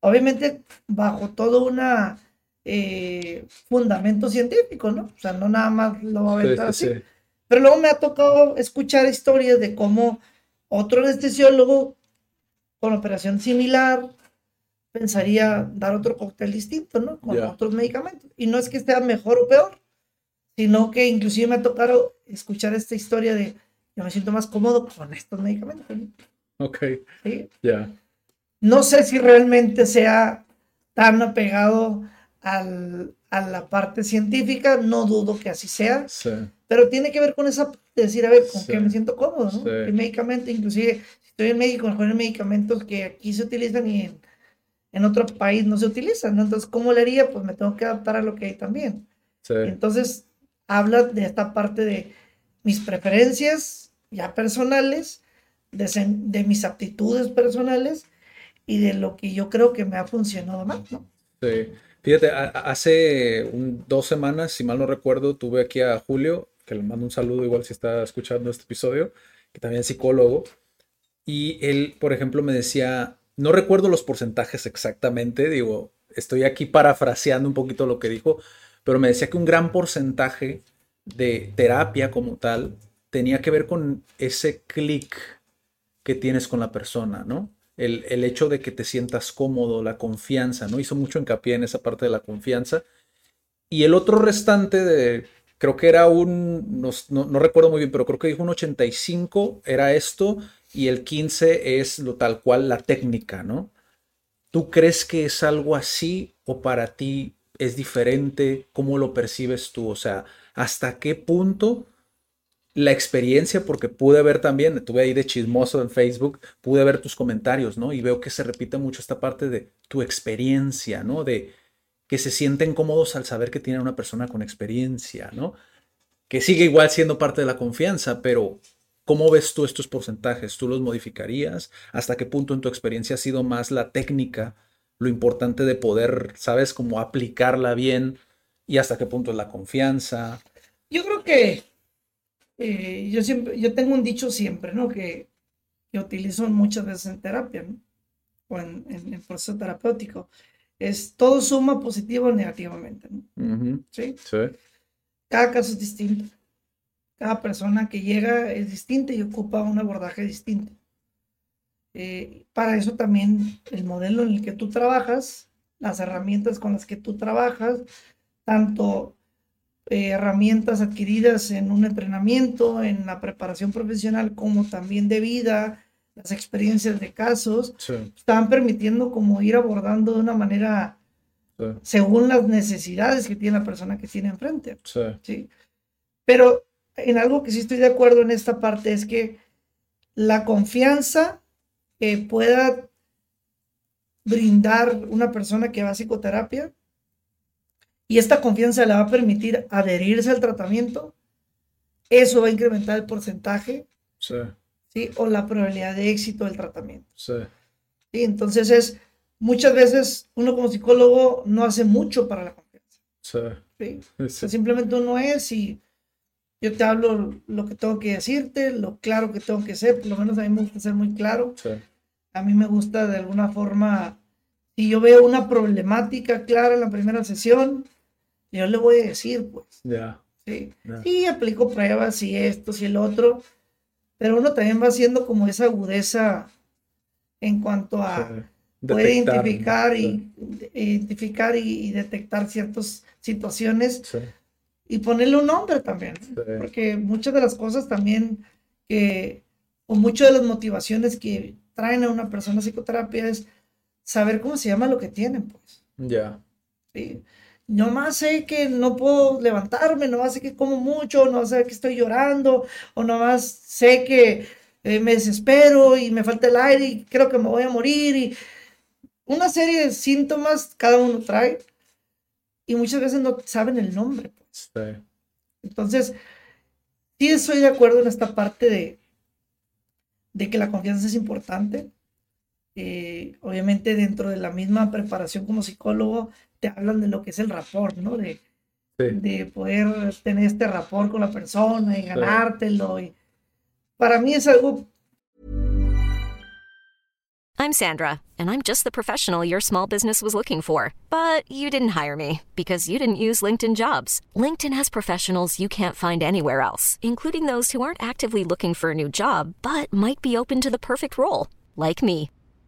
Obviamente, bajo todo un eh, fundamento científico, ¿no? O sea, no nada más lo va a aventar así. Pero luego me ha tocado escuchar historias de cómo otro anestesiólogo con operación similar pensaría dar otro cóctel distinto, ¿no? Con otros medicamentos. Y no es que esté mejor o peor, sino que inclusive me ha tocado escuchar esta historia de yo me siento más cómodo con estos medicamentos. Ok. Sí. Ya. No sé si realmente sea tan apegado al, a la parte científica, no dudo que así sea, sí. pero tiene que ver con esa, decir, a ver, con qué me siento cómodo, ¿no? ¿Qué medicamento? Inclusive, si estoy en México, mejor medicamentos que aquí se utilizan y en, en otro país no se utilizan, ¿no? Entonces, ¿cómo le haría? Pues me tengo que adaptar a lo que hay también. Sí. Entonces, habla de esta parte de mis preferencias ya personales, de, mis aptitudes personales y de lo que yo creo que me ha funcionado más, ¿no? Sí. Fíjate, hace dos semanas, si mal no recuerdo, tuve aquí a Julio, que le mando un saludo igual si está escuchando este episodio, que también es psicólogo, y él, por ejemplo, me decía, no recuerdo los porcentajes exactamente, digo, estoy aquí parafraseando un poquito lo que dijo, pero me decía que un gran porcentaje de terapia como tal tenía que ver con ese clic que tienes con la persona, ¿no? El, el, hecho de que te sientas cómodo, la confianza, ¿no? Hizo mucho hincapié en esa parte de la confianza. Y el otro restante de, creo que era un, no, no, recuerdo muy bien, pero creo que dijo un 85, era esto, y el 15 es lo tal cual la técnica, ¿no? ¿Tú crees que es algo así o para ti es diferente? ¿Cómo lo percibes tú? O sea, ¿hasta qué punto la experiencia? Porque pude ver también, estuve ahí de chismoso en Facebook, pude ver tus comentarios, ¿no? Y veo que se repite mucho esta parte de tu experiencia, ¿no? De que se sienten cómodos al saber que tienen una persona con experiencia, ¿no? Que sigue igual siendo parte de la confianza, pero ¿Cómo ves tú estos porcentajes? ¿Tú los modificarías? ¿Hasta qué punto en tu experiencia ha sido más la técnica, lo importante de poder, sabes, cómo aplicarla bien? ¿Y hasta qué punto es la confianza? Yo creo que eh, yo siempre, yo tengo un dicho siempre, ¿no? Que, que utilizo muchas veces en terapia, ¿no? O en, el proceso terapéutico. Es todo suma positivo o negativamente, ¿no? ¿Sí? Sí. Cada caso es distinto. Cada persona que llega es distinta y ocupa un abordaje distinto. Eh, para eso también el modelo en el que tú trabajas, las herramientas con las que tú trabajas, tanto eh, herramientas adquiridas en un entrenamiento, en la preparación profesional, como también de vida, las experiencias de casos, están permitiendo como ir abordando de una manera según las necesidades que tiene la persona que tiene enfrente. Sí. Pero en algo que sí estoy de acuerdo en esta parte es que la confianza que pueda brindar una persona que va a psicoterapia y esta confianza le va a permitir adherirse al tratamiento, eso va a incrementar el porcentaje sí. ¿sí? o la probabilidad de éxito del tratamiento. Sí. Entonces es, muchas veces uno como psicólogo no hace mucho para la confianza. Sí. ¿sí? simplemente uno es y yo te hablo lo que tengo que decirte, lo claro que tengo que ser, por lo menos a mí me gusta ser muy claro. A mí me gusta de alguna forma, si yo veo una problemática clara en la primera sesión, yo le voy a decir, pues. Ya. Sí. Y aplico pruebas y esto, y el otro, pero uno también va haciendo como esa agudeza en cuanto a puede identificar y identificar y, detectar ciertas situaciones y ponerle un nombre también, porque muchas de las cosas también que, o muchas de las motivaciones que traen a una persona a psicoterapia es saber cómo se llama lo que tienen, pues. Ya. Sí. No más sé que no puedo levantarme, no más sé que como mucho, no sé que estoy llorando, o no más sé que eh, me desespero y me falta el aire y creo que me voy a morir y una serie de síntomas cada uno trae y muchas veces no saben el nombre. Pues. Entonces, sí estoy de acuerdo en esta parte de, de que la confianza es importante. Eh, obviamente dentro de la misma preparación como psicólogo te hablan de lo que es el rapport, ¿no? De, de poder tener este rapport con la persona y ganártelo. Y para mí es algo I'm Sandra, and I'm just the professional your small business was looking for. But you didn't hire me because you didn't use LinkedIn jobs. LinkedIn has professionals you can't find anywhere else, including those who aren't actively looking for a new job but might be open to the perfect role, like me.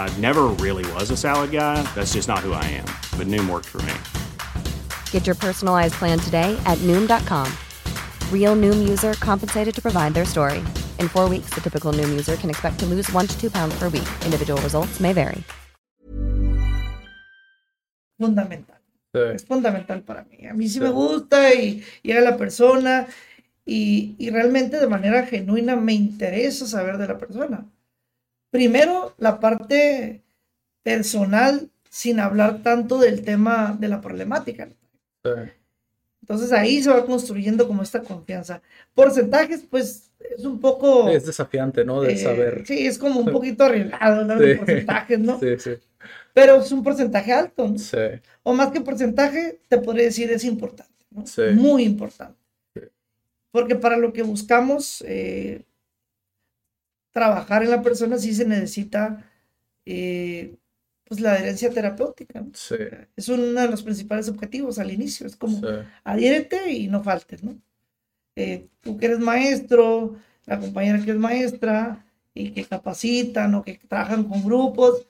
I never really was a salad guy. That's just not who I am. But Noom worked for me. Get your personalized plan today at Noom.com. Real Noom user compensated to provide their story. In four weeks, the typical Noom user can expect to lose one to two pounds per week. Individual results may vary. Fundamental. Sí. Es fundamental para mí. A mí sí, sí. me gusta y llega la persona y, y realmente de manera genuina me interesa saber de la persona. Primero, la parte personal sin hablar tanto del tema de la problemática. Sí Entonces ahí se va construyendo como esta confianza. Porcentajes, pues es un poco... Es desafiante, ¿no? De eh, saber. Sí, es como un poquito ¿no? Los Sí. porcentajes, ¿no? Sí, sí. Pero es un porcentaje alto, ¿no? Sí. O más que porcentaje, te podría decir es importante, ¿no? Sí. Muy importante. Sí. Porque para lo que buscamos eh, trabajar en la persona sí se necesita eh, pues la adherencia terapéutica. ¿no? Sí. Es uno de los principales objetivos al inicio. Es como Sí. adhiérete y no faltes, ¿no? Eh, tú que eres maestro, la compañera que es maestra y que capacitan o que trabajan con grupos,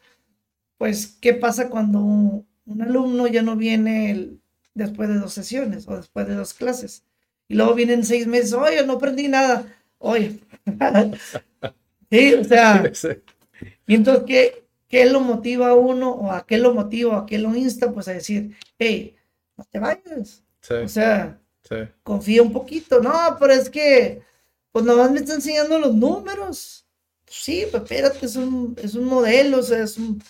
pues, ¿qué pasa cuando un, un alumno ya no viene el- después de dos sesiones o después de dos clases? Y luego vienen seis meses, oye, no aprendí nada. Oye, sí, o sea, y entonces, ¿qué, qué lo motiva a uno o a qué lo motiva o a qué lo insta? Pues a decir, hey, no te vayas. Sí. O sea, Sí. confía un poquito. No, pero es que, pues nomás me está enseñando los números. Sí, pero espérate, es un, es un modelo, o sea, es un,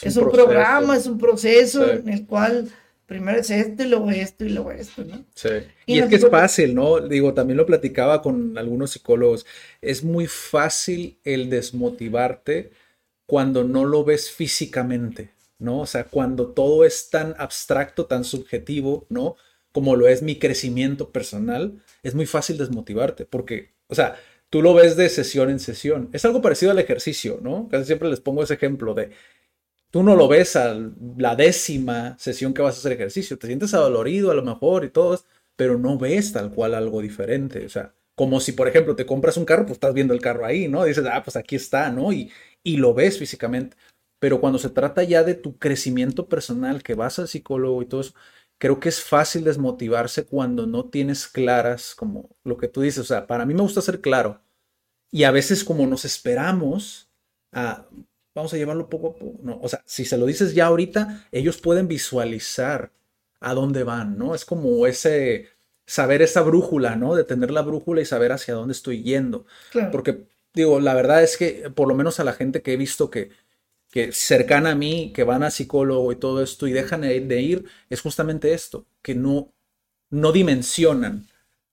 es un, programa, es un proceso Sí. en el cual primero es esto y luego esto y luego esto, ¿no? Sí. Y Y, es que es fácil, ¿no? Digo, también lo platicaba con algunos psicólogos. Es muy fácil el desmotivarte cuando no lo ves físicamente, ¿no? O sea, cuando todo es tan abstracto, tan subjetivo, ¿no? Como lo es mi crecimiento personal, es muy fácil desmotivarte porque, o sea, tú lo ves de sesión en sesión. Es algo parecido al ejercicio, ¿no? Casi siempre les pongo ese ejemplo de, tú no lo ves a la décima sesión que vas a hacer ejercicio, te sientes adolorido a lo mejor y todo, pero no ves tal cual algo diferente, o sea, como si por ejemplo te compras un carro, pues estás viendo el carro ahí, ¿no? Dices, ah, pues aquí está, ¿no? Y, y lo ves físicamente, pero cuando se trata ya de tu crecimiento personal, que vas al psicólogo y todo eso, creo que es fácil desmotivarse cuando no tienes claras como lo que tú dices, o sea, para mí me gusta ser claro. Y a veces como nos esperamos a, vamos a llevarlo poco a poco, no, o sea, si se lo dices ya ahorita, ellos pueden visualizar a dónde van, ¿no? Es como ese, saber esa brújula, ¿no? De tener la brújula y saber hacia dónde estoy yendo. Claro. Porque, digo, la verdad es que por lo menos a la gente que he visto que, que cercana a mí, que van a psicólogo y todo esto y dejan de de ir, es justamente esto, que no, no dimensionan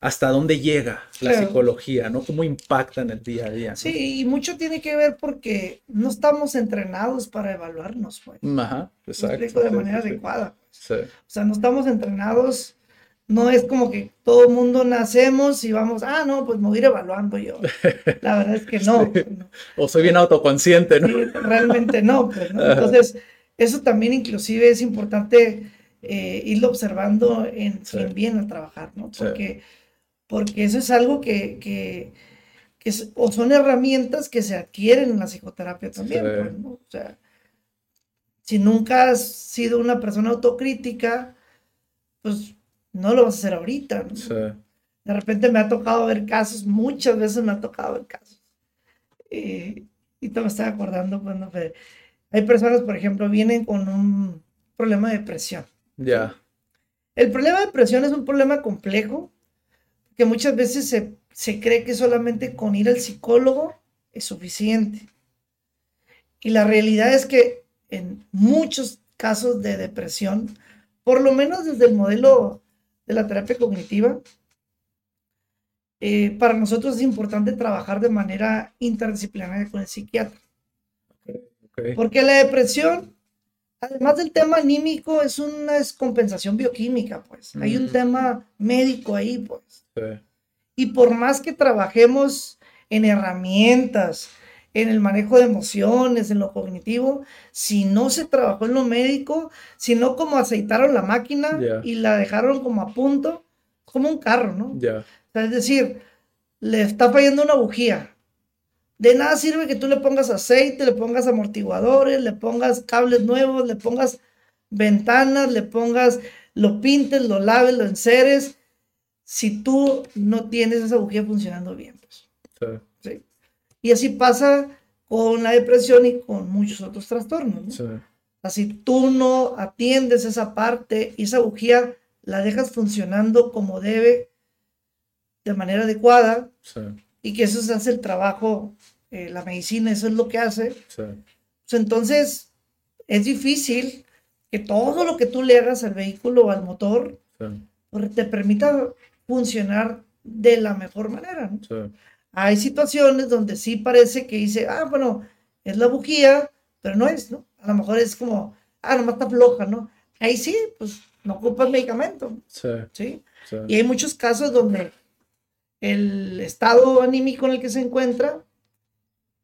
hasta dónde llega la Claro. psicología, ¿no? Cómo impacta en el día a día. ¿no? Sí, y mucho tiene que ver porque no estamos entrenados para evaluarnos, pues. Ajá, exacto. de manera sí, adecuada. Sí, O sea, no estamos entrenados, no es como que todo el mundo nacemos y vamos, ah, no, pues me voy a ir evaluando yo. La verdad es que no. Sí. no. O soy bien autoconsciente, ¿no? Sí, realmente no, pues. Entonces, eso también inclusive es importante eh, irlo observando en quien viene a trabajar, ¿no? Porque, porque eso es algo que, que, que es- o son herramientas que se adquieren en la psicoterapia también, Sí. pues, ¿no? O sea, si nunca has sido una persona autocrítica, pues no lo vas a hacer ahorita, ¿no? Sí, De repente me ha tocado ver casos, muchas veces me ha tocado ver casos. Eh, y te me estaba acordando cuando Fede, hay personas, por ejemplo, vienen con un problema de depresión. ya. El problema de depresión es un problema complejo que muchas veces se, se cree que solamente con ir al psicólogo es suficiente. Y la realidad es que en muchos casos de depresión, por lo menos desde el modelo de la terapia cognitiva, eh, para nosotros es importante trabajar de manera interdisciplinaria con el psiquiatra. Porque la depresión, además del tema anímico, es una descompensación bioquímica, pues. Hay un Ujú. tema médico ahí, pues. Sí, Y por más que trabajemos en herramientas, en el manejo de emociones, en lo cognitivo, si no se trabajó en lo médico, si no como aceitaron la máquina y la dejaron como a punto, como un carro, ¿no? sea, es decir, le está fallando una bujía. De nada sirve que tú le pongas aceite, le pongas amortiguadores, le pongas cables nuevos, le pongas ventanas, le pongas, lo pintes, lo laves, lo enceres, si tú no tienes esa bujía funcionando bien. Pues, sí. ¿sí? Y así pasa con la depresión y con muchos otros trastornos. ¿no? Sí, Así tú no atiendes esa parte y esa bujía la dejas funcionando como debe, de manera adecuada, y que eso se hace el trabajo, eh, la medicina, eso es lo que hace. Pues entonces es difícil que todo lo que tú le hagas al vehículo o al motor, pues, te permita funcionar de la mejor manera. ¿no? Sí. Hay situaciones donde sí parece que dice, ah, bueno, es la bujía, pero no es, ¿no? A lo mejor es como, ah, nomás está floja, ¿no? Ahí sí, pues no ocupas medicamento, Sí. ¿sí? Sí. Y hay muchos casos donde el estado anímico en el que se encuentra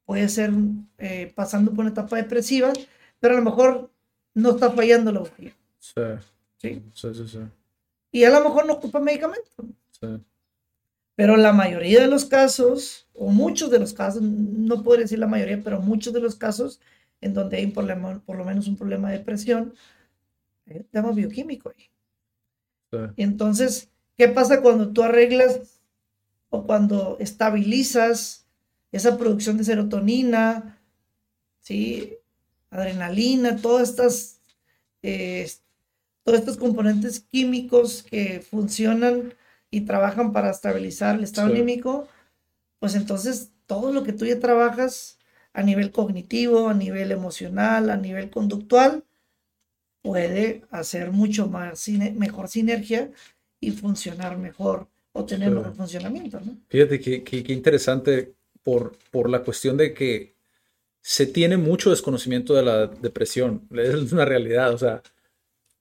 puede ser eh, pasando por una etapa depresiva, pero a lo mejor no está fallando la bujía, Sí. ¿sí? Sí, sí, sí. Y a lo mejor no ocupa medicamento. Sí. Pero la mayoría de los casos, o muchos de los casos, no puedo decir la mayoría, pero muchos de los casos en donde hay un problema, por lo menos un problema de depresión, eh, tema bioquímico ahí. Sí. Y entonces, ¿qué pasa cuando tú arreglas o cuando estabilizas esa producción de serotonina, ¿sí? adrenalina, todas estas, eh, todos estos componentes químicos que funcionan y trabajan para estabilizar el estado Sí. anímico? Pues entonces todo lo que tú ya trabajas a nivel cognitivo, a nivel emocional, a nivel conductual, puede hacer mucho más mejor sinergia y funcionar mejor o tener Sí. mejor funcionamiento, ¿no? Fíjate que- que interesante por, por la cuestión de que se tiene mucho desconocimiento de la depresión. Es una realidad, o sea,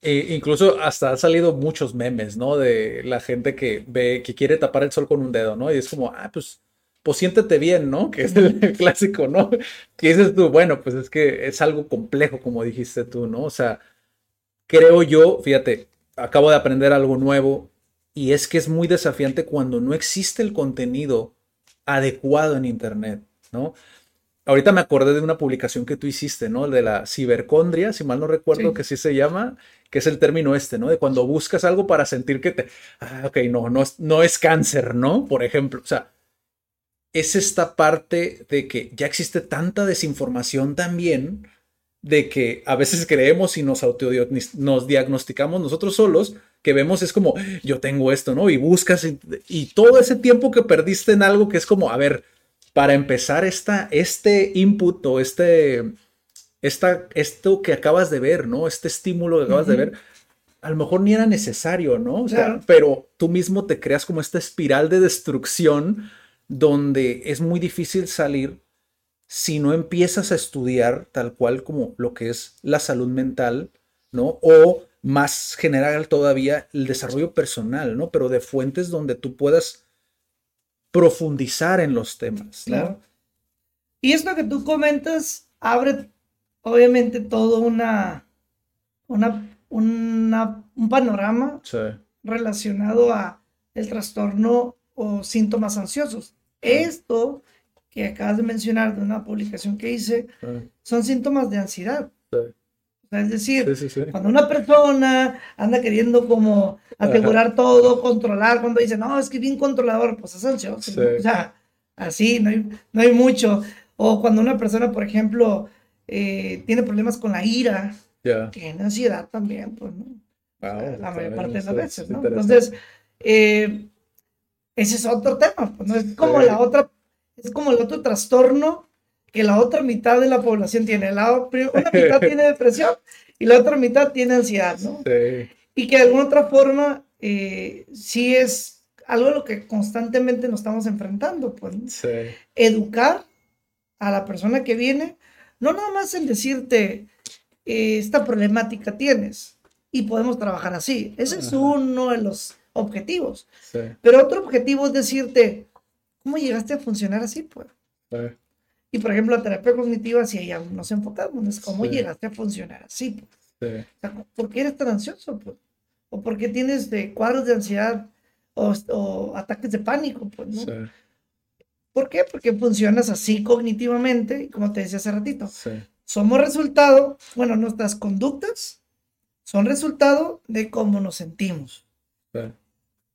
e incluso hasta han salido muchos memes, ¿no? De la gente que ve, que quiere tapar el sol con un dedo, ¿no? Y es como, ah, pues, pues siéntete bien, ¿no? Que es el clásico, ¿no? Que dices tú, bueno, pues es que es algo complejo, como dijiste tú, ¿no? O sea, creo yo, fíjate, acabo de aprender algo nuevo y es que es muy desafiante cuando no existe el contenido adecuado en Internet, ¿no? Ahorita me acordé de una publicación que tú hiciste, ¿no? De la cibercondria, si mal no recuerdo Sí. que sí se llama, que es el término este, ¿no? De cuando buscas algo para sentir que te... Ah, ok, no, no es, no es cáncer, ¿no? Por ejemplo, o sea, es esta parte de que ya existe tanta desinformación también, de que a veces creemos y nos nos diagnosticamos nosotros solos, que vemos es como, yo tengo esto, ¿no? Y buscas y, y todo ese tiempo que perdiste en algo que es como, a ver, para empezar esta, este input o este, esta, esto que acabas de ver, ¿no? Este estímulo que acabas de ver, a lo mejor ni era necesario, ¿no? O sea, Claro. pero tú mismo te creas como esta espiral de destrucción donde es muy difícil salir si no empiezas a estudiar tal cual como lo que es la salud mental, ¿no? O más general todavía el desarrollo personal, ¿no? Pero de fuentes donde tú puedas profundizar en los temas, ¿no? Claro. Y esto que tú comentas abre obviamente todo una, una, una- un panorama Sí, relacionado a el trastorno o síntomas ansiosos. Esto que acabas de mencionar de una publicación que hice sí, son síntomas de ansiedad. Sea, es decir, Sí, sí, sí. cuando una persona anda queriendo como asegurar todo, controlar, cuando dice, no, es que es bien controlador, pues es ansioso. O sea, así, no hay, no hay mucho. O cuando una persona, por ejemplo, eh, tiene problemas con la ira, Ya. tiene ansiedad también, pues, ¿no? Wow, la mayor parte de las veces, ¿no? Entonces, eh, ese es otro tema, pues, ¿no? Es como la otra, es como el otro trastorno que la otra mitad de la población tiene. La, una mitad tiene depresión y la otra mitad tiene ansiedad, ¿no? Sí, Y que de alguna otra forma eh, sí es algo a lo que constantemente nos estamos enfrentando, pues, ¿no? sí, educar a la persona que viene, no nada más en decirte, eh, esta problemática tienes y podemos trabajar así. Ese es uno de los objetivos. sí, Pero otro objetivo es decirte, ¿cómo llegaste a funcionar así? Pues? sí, Y por ejemplo, la terapia cognitiva, si ella nos enfocamos, es cómo Sí. llegaste a funcionar así. Pues? sí, O sea, ¿por qué eres tan ansioso? Pues? ¿O por qué tienes de cuadros de ansiedad o, o ataques de pánico? Pues, ¿no? sí, ¿Por qué? Porque funcionas así cognitivamente, como te decía hace ratito. sí, Somos resultado, bueno, nuestras conductas son resultado de cómo nos sentimos. sí,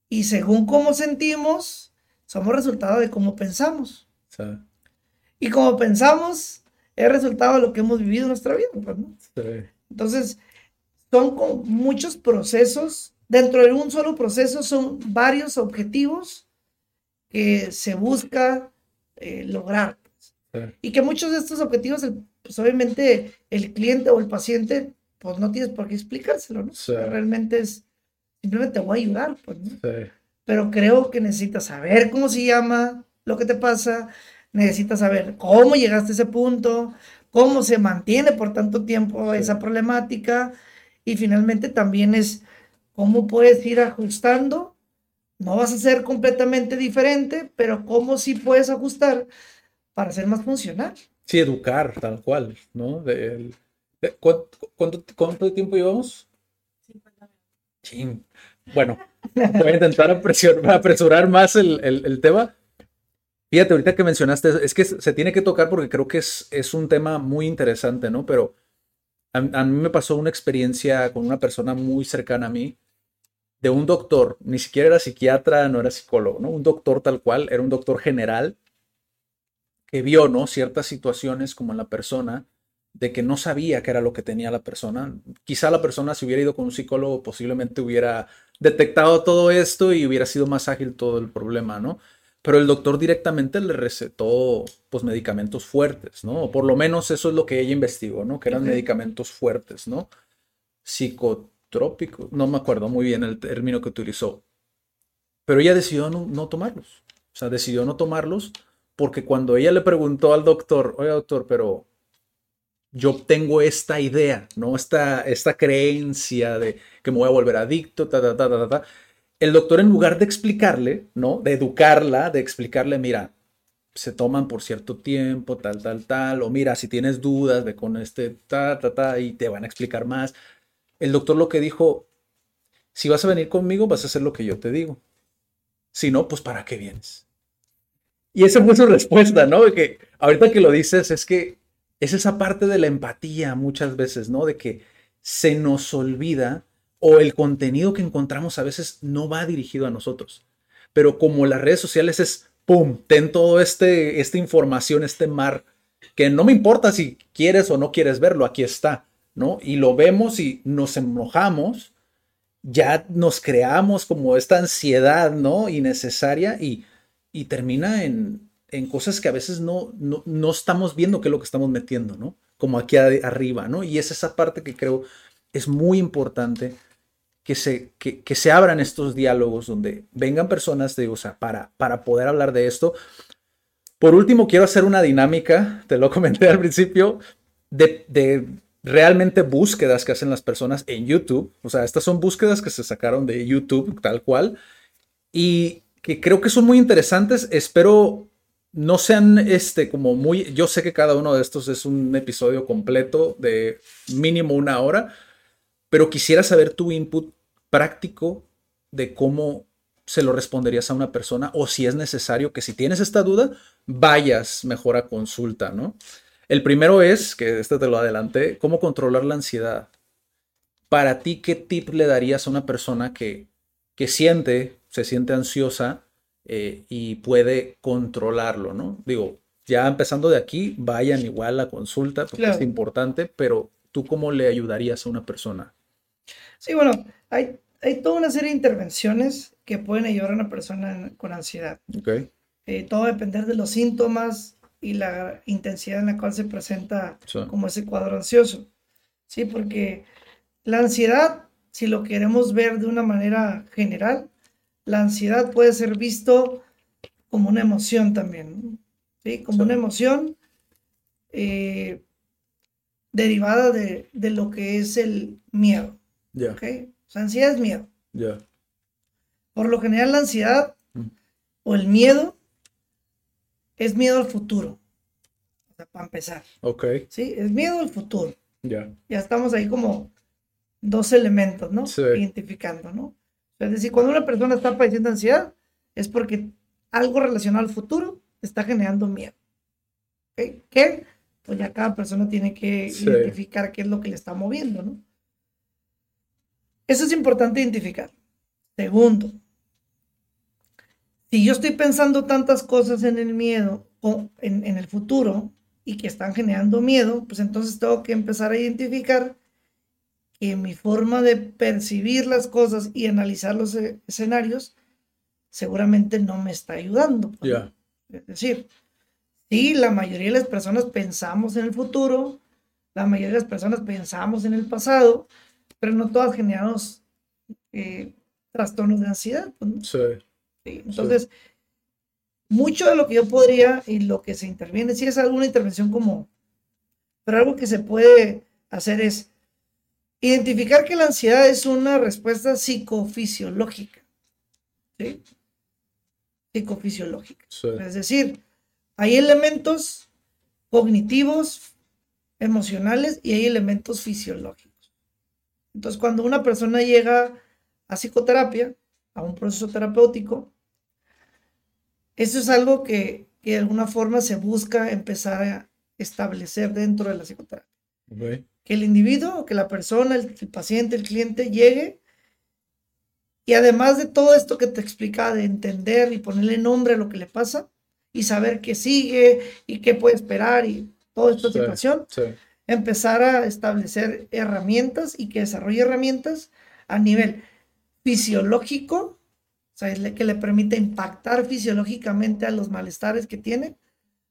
Y según cómo sentimos, somos resultado de cómo pensamos. Y como pensamos, es resultado de lo que hemos vivido en nuestra vida. pues, ¿no? sí, Entonces, son como muchos procesos. Dentro de un solo proceso son varios objetivos que se busca eh, lograr. sí. Y que muchos de estos objetivos, pues obviamente el cliente o el paciente, pues no tienes por qué explicárselo, ¿no? Sí. Realmente es simplemente te voy a ayudar, pues, Pero creo que necesitas saber cómo se llama lo que te pasa, necesitas saber cómo llegaste a ese punto, cómo se mantiene por tanto tiempo esa problemática y finalmente también es cómo puedes ir ajustando. No vas a ser completamente diferente, pero cómo sí puedes ajustar para ser más funcional. Sí, educar, tal cual, ¿no? ¿cuánto, tiempo llevamos? 50 minutos. Bueno, voy a intentar apresurar, más el, tema. Fíjate, ahorita que mencionaste, es que se tiene que tocar porque creo que es, es un tema muy interesante, ¿no? Pero a, a, mí me pasó una experiencia con una persona muy cercana a mí, de un doctor, ni siquiera era psiquiatra, no era psicólogo, ¿no? Un doctor tal cual, era un doctor general que vio, ¿no? Ciertas situaciones como en la persona, de que no sabía qué era lo que tenía la persona. Quizá la persona si hubiera ido con un psicólogo posiblemente hubiera detectado todo esto y hubiera sido más ágil todo el problema, ¿no? Pero el doctor directamente le recetó pues medicamentos fuertes, ¿no? O por lo menos eso es lo que ella investigó, ¿no? Que eran medicamentos fuertes, ¿no? Psicotrópicos, no me acuerdo muy bien el término que utilizó. Pero ella decidió no, no tomarlos. O sea, decidió no tomarlos porque cuando ella le preguntó al doctor, oye doctor, pero yo tengo esta idea, ¿no? Esta, esta creencia de que me voy a volver adicto, ta, ta, ta, ta, ta. El doctor en lugar de explicarle, ¿no? De educarla, de explicarle, mira, se toman por cierto tiempo, tal, tal, tal, o mira, si tienes dudas, ve con este, ta, ta, ta, y te van a explicar más. El doctor lo que dijo, si vas a venir conmigo, vas a hacer lo que yo te digo. Si no, pues ¿para qué vienes? Y esa fue su respuesta, ¿no? que ahorita que lo dices es que es esa parte de la empatía muchas veces, ¿no? De que se nos olvida o el contenido que encontramos a veces no va dirigido a nosotros. Pero como las redes sociales es, ¡pum!, ten todo este, esta información, este mar, que no me importa si quieres o no quieres verlo, aquí está, ¿no? Y lo vemos y nos enojamos, ya nos creamos como esta ansiedad, ¿no? Innecesaria y y termina en, cosas que a veces no, no, estamos viendo qué es lo que estamos metiendo, ¿no? Como aquí arriba, ¿no? Y es esa parte que creo es muy importante que se, que, se abran estos diálogos donde vengan personas, de, o sea, para, para poder hablar de esto. Por último, quiero hacer una dinámica, te lo comenté al principio, de, de realmente búsquedas que hacen las personas en YouTube. O sea, estas son búsquedas que se sacaron de YouTube, tal cual. Y que creo que son muy interesantes. Espero no sean este como muy. Yo sé que cada uno de estos es un episodio completo de mínimo una hora, pero quisiera saber tu input práctico de cómo se lo responderías a una persona o si es necesario que si tienes esta duda, vayas mejor a consulta, ¿no? El primero es, que este te lo adelanté, cómo controlar la ansiedad. Para ti, ¿qué tip le darías a una persona que, que siente se siente ansiosa eh, y puede controlarlo, ¿no? Digo, ya empezando de aquí, vayan igual a la consulta porque es importante, pero tú cómo le ayudarías a una persona? Sí, bueno, hay, hay toda una serie de intervenciones que pueden ayudar a una persona con ansiedad. Okay. Eh, todo depender de los síntomas y la intensidad en la cual se presenta como ese cuadro ansioso. Sí, porque la ansiedad, si lo queremos ver de una manera general, la ansiedad puede ser visto como una emoción también, ¿sí? Como una emoción eh, derivada de, lo que es el miedo. Ya. ¿okay? O sea, ansiedad es miedo. Ya. Por lo general, la ansiedad mm. o el miedo es miedo al futuro. O sea, para empezar. Ok. Sí, es miedo al futuro. Ya. Ya estamos ahí como dos elementos, ¿no? Sí. Identificando, ¿no? Es decir, cuando una persona está padeciendo ansiedad, es porque algo relacionado al futuro está generando miedo. ¿Qué? Pues ya cada persona tiene que identificar qué es lo que le está moviendo, ¿no? Eso es importante identificar. Segundo, si yo estoy pensando tantas cosas en el miedo o en, en el futuro y que están generando miedo, pues entonces tengo que empezar a identificar que mi forma de percibir las cosas y analizar los e-, escenarios seguramente no me está ayudando. Pues, es decir, sí, la mayoría de las personas pensamos en el futuro, la mayoría de las personas pensamos en el pasado, pero no todas generamos eh, trastornos de ansiedad. pues, ¿no? Sí. Sí, Entonces, mucho de lo que yo podría y lo que se interviene, sí es alguna intervención como, pero algo que se puede hacer es identificar que la ansiedad es una respuesta psicofisiológica. ¿sí? Psicofisiológica. Sí. Es decir, hay elementos cognitivos, emocionales y hay elementos fisiológicos. Entonces, cuando una persona llega a psicoterapia, a un proceso terapéutico, eso es algo que, que de alguna forma se busca empezar a establecer dentro de la psicoterapia. Que el individuo, que la persona, el, el paciente, el cliente llegue y además de todo esto que te explicaba, de entender y ponerle nombre a lo que le pasa y saber qué sigue y qué puede esperar y toda esta Sí. situación, Sí. Empezar a establecer herramientas y que desarrolle herramientas a nivel fisiológico, o sea, que le permite impactar fisiológicamente a los malestares que tiene.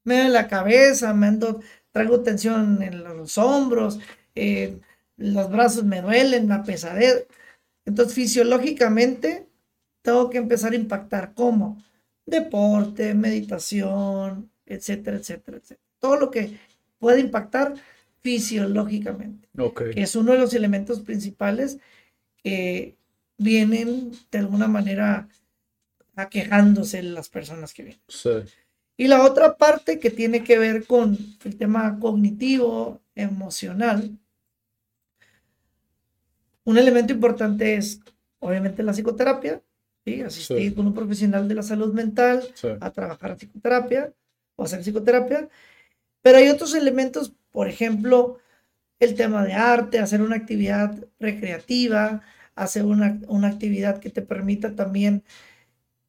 Me duele la cabeza, me ando, traigo tensión en los hombros, eh, los brazos me duelen, la pesadez. Entonces, fisiológicamente, tengo que empezar a impactar como deporte, meditación, etcétera, etcétera, etcétera. Todo lo que puede impactar fisiológicamente Ok. que es uno de los elementos principales que vienen de alguna manera aquejándose las personas que vienen. Sí. Y la otra parte que tiene que ver con el tema cognitivo, emocional, un elemento importante es obviamente la psicoterapia, ¿sí? asistir Sí. con un profesional de la salud mental, Sí. a trabajar psicoterapia o hacer psicoterapia. Pero hay otros elementos, por ejemplo, el tema de arte, hacer una actividad recreativa, hacer una, una actividad que te permita también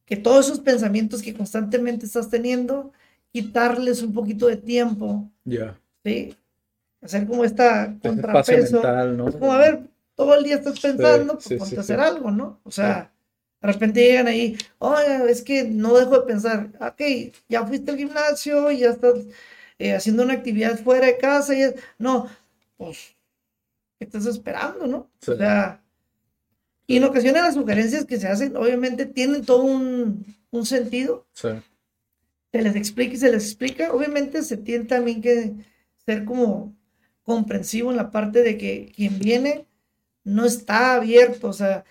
que todos esos pensamientos que constantemente estás teniendo, quitarles un poquito de tiempo, Ya. ¿sí? Hacer como esta contrapeso. mental, como, a ver, todo el día estás pensando, pues sí, ponte sí, a hacer algo, ¿no? O sea, de repente llegan ahí, oye, es que no dejo de pensar, ok, ya fuiste al gimnasio, ya estás eh, haciendo una actividad fuera de casa, y es- no, pues, ¿qué estás esperando, no? Sí. O sea, y en ocasiones las sugerencias que se hacen, obviamente, tienen todo un, un sentido, Sí. se les explica y se les explica. Obviamente se tiene también que ser como comprensivo en la parte de que quien viene no está abierto, o sea,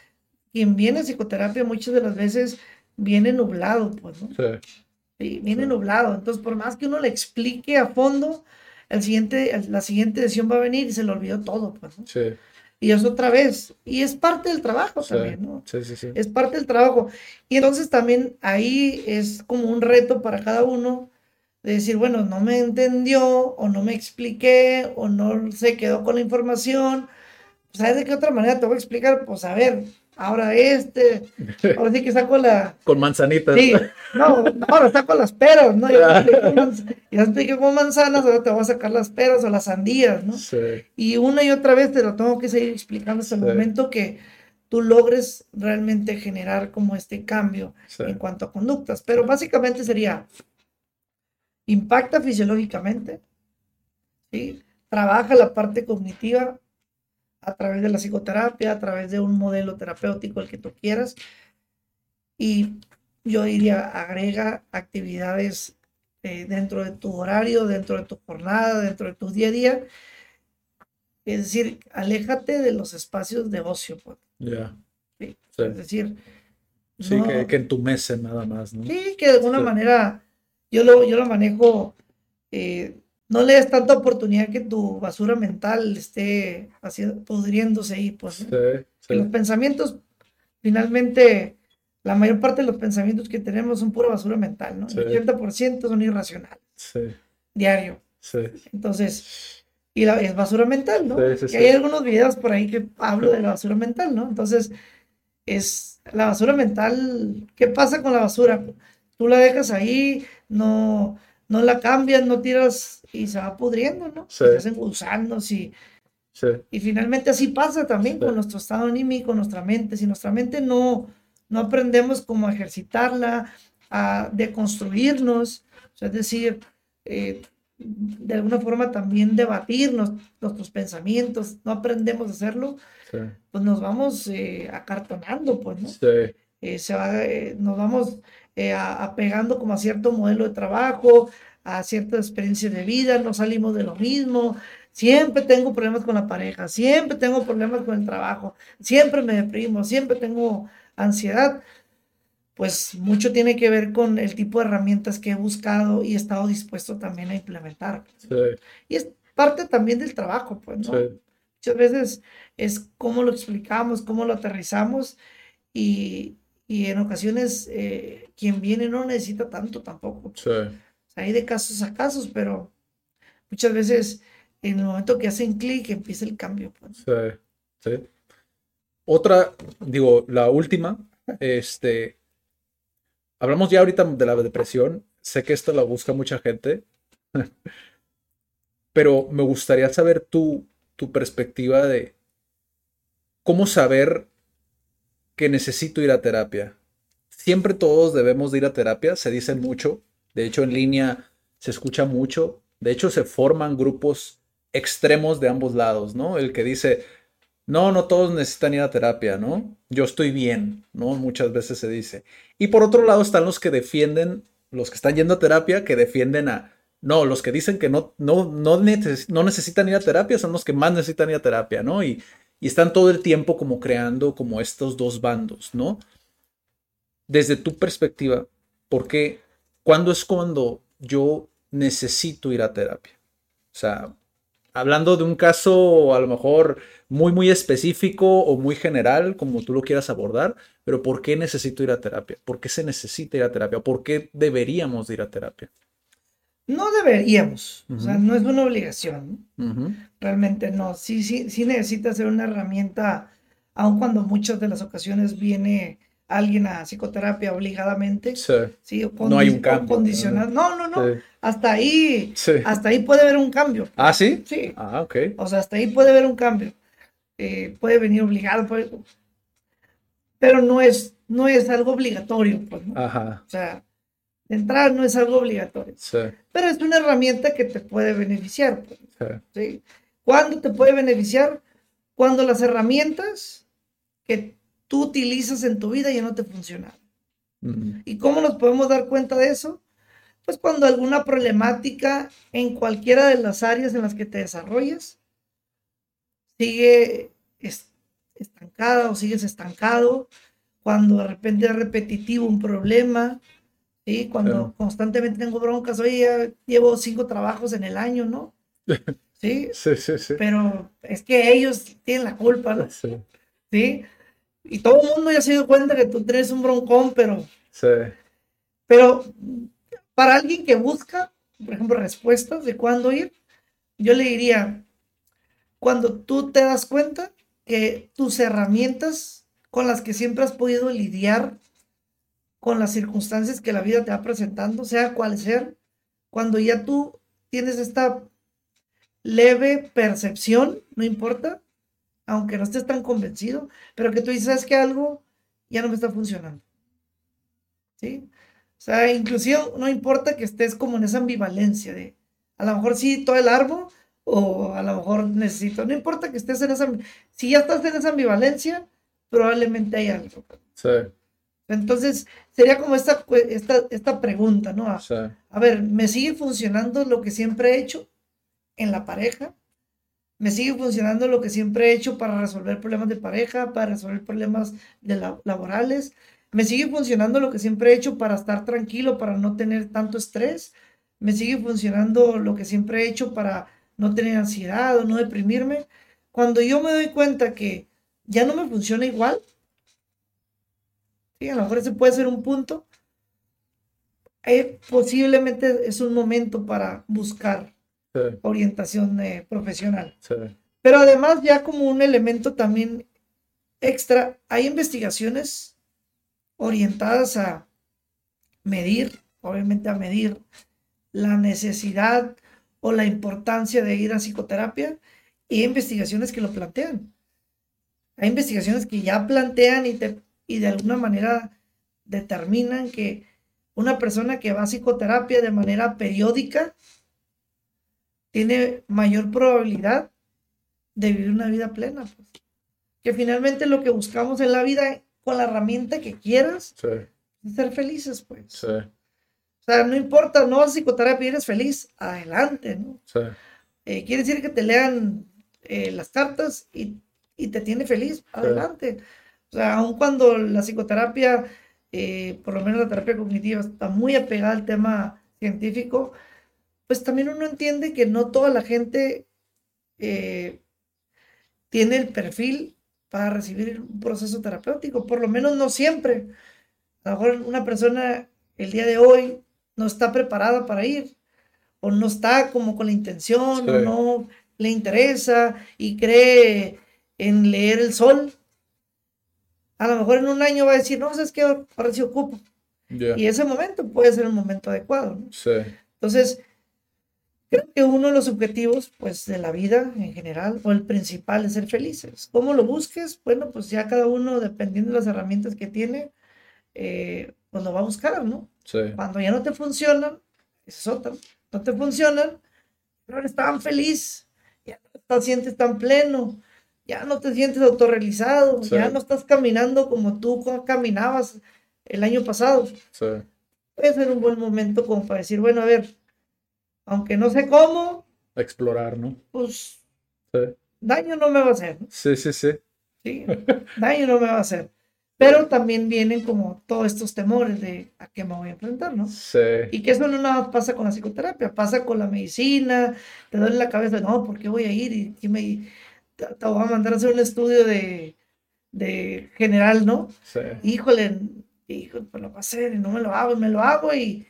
quien viene a psicoterapia muchas de las veces viene nublado, pues, ¿no? Sí. Sí, viene nublado. Entonces, por más que uno le explique a fondo, el siguiente, el- la siguiente sesión va a venir y se le olvidó todo, pues, ¿no? Sí. Y es otra vez. Y es parte del trabajo también, ¿no? Sí, sí, sí. es parte del trabajo. Y entonces también ahí es como un reto para cada uno de decir, bueno, no me entendió o no me expliqué o no se quedó con la información. ¿Sabes de qué otra manera te voy a explicar? Pues a ver, ahora este, ahora sí que saco la... Con manzanitas. Sí, no, no, ahora saco las peras, ¿no? Ya te manz- expliqué con manzanas, ahora te voy a sacar las peras o las sandías, ¿no? Sí. Y una y otra vez te lo tengo que seguir explicando hasta el Sí. momento que tú logres realmente generar como este cambio Sí. en cuanto a conductas. Pero básicamente sería, impacta fisiológicamente, ¿sí? trabaja la parte cognitiva a través de la psicoterapia, a través de un modelo terapéutico, el que tú quieras. Y yo diría, agrega actividades eh, dentro de tu horario, dentro de tu jornada, dentro de tu día a día. Es decir, aléjate de los espacios de ocio. pues. Ya. Sí. Sí. Es decir, Sí, no- que, que entumecen nada más, ¿no? Sí, que de alguna Sí. manera yo lo, yo lo manejo, eh, no le des tanta oportunidad que tu basura mental esté haciendo, pudriéndose ahí, pues. Sí, Que los sí. pensamientos, finalmente, la mayor parte de los pensamientos que tenemos son pura basura mental, ¿no? Sí. El 80% son irracionales, Sí, diario. sí. Entonces, y la, es basura mental, ¿no? Sí, sí, Y sí. hay algunos videos por ahí que hablo de la basura mental, ¿no? Entonces, es la basura mental, ¿qué pasa con la basura? Tú la dejas ahí, no, no la cambias, no tiras y se va pudriendo, ¿no? Sí. Se hacen gusanos y, Sí, y finalmente así pasa también Sí. con nuestro estado anímico, nuestra mente. Si nuestra mente no, no aprendemos cómo ejercitarla, a deconstruirnos, o sea, es decir, eh, de alguna forma también debatir nuestros pensamientos, no aprendemos a hacerlo, pues nos vamos eh, acartonando, pues, ¿no? Eh, se va, eh, nos vamos apegando como a cierto modelo de trabajo, a cierta experiencia de vida, no salimos de lo mismo, siempre tengo problemas con la pareja, siempre tengo problemas con el trabajo, siempre me deprimo, siempre tengo ansiedad pues mucho tiene que ver con el tipo de herramientas que he buscado y he estado dispuesto también a implementar. Y es parte también del trabajo, pues, ¿no? Muchas veces es cómo lo explicamos, cómo lo aterrizamos y, en ocasiones eh, quien viene no necesita tanto tampoco. hay de casos a casos, pero muchas veces en el momento que hacen clic empieza el cambio. Pues. Sí, sí. Otra, digo, la última, este, Hablamos ya ahorita de la depresión. Sé que esto la busca mucha gente. Pero me gustaría saber tu, tu perspectiva de cómo saber que necesito ir a terapia. Siempre todos debemos de ir a terapia, se dice mucho. De hecho, en línea se escucha mucho. De hecho, se forman grupos extremos de ambos lados, ¿no? El que dice, no, no todos necesitan ir a terapia, ¿no? Yo estoy bien, ¿no? Muchas veces se dice. Y por otro lado están los que defienden, los que están yendo a terapia, que defienden a, no, los que dicen que no, no, no, no necesitan ir a terapia son los que más necesitan ir a terapia, ¿no? Y, y están todo el tiempo como creando como estos dos bandos, ¿no? Desde tu perspectiva, ¿por qué? ¿Cuándo es cuando yo necesito ir a terapia? O sea, hablando de un caso a lo mejor muy, muy específico o muy general, como tú lo quieras abordar, pero ¿por qué necesito ir a terapia? ¿Por qué se necesita ir a terapia? ¿Por qué deberíamos ir a terapia? No deberíamos, o sea, no es una obligación. Realmente no. Sí, sí, sí necesita ser una herramienta, aun cuando muchas de las ocasiones viene alguien a psicoterapia obligadamente. Sí. no hay un cambio. No, no, no. Hasta ahí, hasta ahí puede haber un cambio. Ah, sí. Sí. Ah, ok. O sea, hasta ahí puede haber un cambio. Eh, puede venir obligado, pero no es, no es algo obligatorio. Pues, Ajá. O sea, entrar no es algo obligatorio. Sí. Pero es una herramienta que te puede beneficiar. Pues, sí. ¿Cuándo te puede beneficiar? Cuando las herramientas que tú utilizas en tu vida ya no te funcionan. ¿Y cómo nos podemos dar cuenta de eso? Pues cuando alguna problemática en cualquiera de las áreas en las que te desarrollas sigue estancada o sigues estancado, cuando de repente es repetitivo un problema, ¿sí? cuando constantemente tengo broncas, oye, llevo cinco trabajos en el año, ¿no? ¿Sí? Sí, sí, sí. Pero es que ellos tienen la culpa, ¿no? Sí. ¿Sí? Y todo el mundo ya se dio cuenta que tú tienes un broncón, pero. Sí. Pero para alguien que busca, por ejemplo, respuestas de cuándo ir, yo le diría: cuando tú te das cuenta que tus herramientas con las que siempre has podido lidiar con las circunstancias que la vida te va presentando, sea cual sea, cuando ya tú tienes esta leve percepción, no importa, aunque no estés tan convencido, pero que tú dices, ¿sabes que algo ya no me está funcionando? ¿Sí? O sea, inclusive no importa que estés como en esa ambivalencia de, a lo mejor sí todo el árbol, o a lo mejor necesito, no importa que estés en esa, si ya estás en esa ambivalencia, probablemente hay algo. Sí. Entonces, sería como esta, esta, esta pregunta, ¿no? A, a ver, ¿me sigue funcionando lo que siempre he hecho en la pareja? me sigue funcionando lo que siempre he hecho para resolver problemas de pareja, para resolver problemas de laborales. Me sigue funcionando lo que siempre he hecho para estar tranquilo, para no tener tanto estrés. Me sigue funcionando lo que siempre he hecho para no tener ansiedad o no deprimirme. Cuando yo me doy cuenta que ya no me funciona igual, ¿sí? a lo mejor ese puede ser un punto, eh, posiblemente es un momento para buscar orientación eh, profesional. Pero además ya como un elemento también extra, hay investigaciones orientadas a medir, obviamente a medir la necesidad o la importancia de ir a psicoterapia y hay investigaciones que lo plantean. Hay investigaciones que ya plantean y, te, y de alguna manera determinan que una persona que va a psicoterapia de manera periódica tiene mayor probabilidad de vivir una vida plena. Pues. Que finalmente lo que buscamos en la vida, con la herramienta que quieras, Sí, es ser felices, pues. sí, O sea, no importa, no vas a psicoterapia y eres feliz, adelante, ¿no? sí, Eh, quiere decir que te lean eh, las cartas y, y te tiene feliz, adelante. O sea, aun cuando la psicoterapia, eh, por lo menos la terapia cognitiva, está muy apegada al tema científico, pues también uno entiende que no toda la gente eh, tiene el perfil para recibir un proceso terapéutico, por lo menos no siempre. A lo mejor una persona el día de hoy no está preparada para ir, o no está como con la intención, o no le interesa y cree en leer el sol. A lo mejor en un año va a decir, no, es que ahora sí ocupo. ya, Y ese momento puede ser el momento adecuado. ¿no? sí, Entonces, creo que uno de los objetivos, pues, de la vida en general, o el principal, es ser felices. ¿Cómo lo busques? Bueno, pues ya cada uno, dependiendo de las herramientas que tiene, eh, pues lo va a buscar, ¿no? sí, Cuando ya no te funcionan, es otra, no te funcionan, no eres tan feliz, ya no te sientes tan pleno, ya no te sientes autorrealizado, Sí. ya no estás caminando como tú caminabas el año pasado sí, puede ser un buen momento como para decir, bueno, a ver, aunque no sé cómo, explorar, ¿no? pues Sí, daño no me va a hacer, sí, sí, sí, ¿sí? Daño no me va a hacer. Pero también vienen como todos estos temores de a qué me voy a enfrentar, ¿no? sí, Y que eso no nada más pasa con la psicoterapia, pasa con la medicina, te duele la cabeza, no, ¿por qué voy a ir? Y, y me, te, te voy a mandar a hacer un estudio de, de general, ¿no? sí, híjole, híjole, pues lo va a hacer y no me lo hago, y me lo hago y,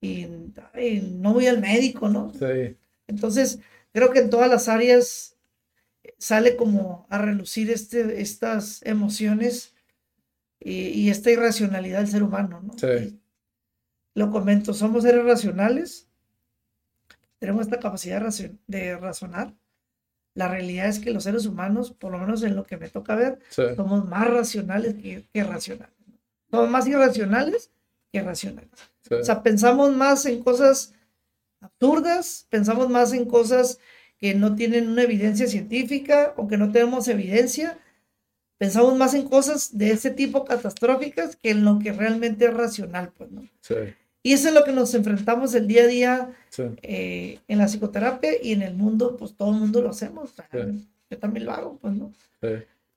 y, ay, no voy al médico, ¿no? sí, Entonces, creo que en todas las áreas sale como a relucir este, estas emociones y, y esta irracionalidad del ser humano, ¿no? Sí. Lo comento, somos seres racionales, tenemos esta capacidad de razonar. La realidad es que los seres humanos, por lo menos en lo que me toca ver, sí, somos más racionales que, que racionales. Somos más irracionales que racionales. sí, O sea, pensamos más en cosas absurdas, pensamos más en cosas que no tienen una evidencia científica o que no tenemos evidencia. Pensamos más en cosas de ese tipo catastróficas que en lo que realmente es racional, pues, ¿no? sí, Y eso es lo que nos enfrentamos el día a día sí, eh, en la psicoterapia y en el mundo, pues todo el mundo lo hacemos. Sí. Yo también lo hago, pues, ¿no? sí,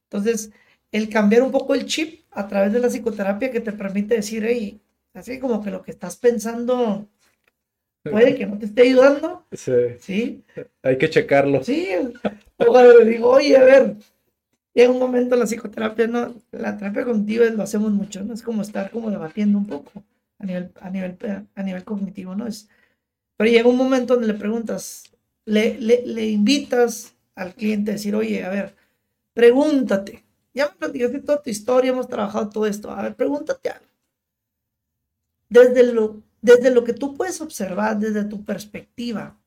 Entonces, el cambiar un poco el chip a través de la psicoterapia que te permite decir, hey, así como que lo que estás pensando puede que no te esté ayudando, sí, ¿sí? hay que checarlo. Sí. O cuando le digo, oye, a ver, llega un momento la psicoterapia, ¿no? La terapia cognitiva lo hacemos mucho, ¿no? Es como estar como debatiendo un poco a nivel, a nivel, a nivel cognitivo, ¿no? Es, pero llega un momento donde le preguntas, le, le, invitas al cliente a decir, oye, a ver, pregúntate. Ya me platicaste toda tu historia, hemos trabajado todo esto. A ver, pregúntate algo. Desde lo, desde lo que tú puedes observar, desde tu perspectiva,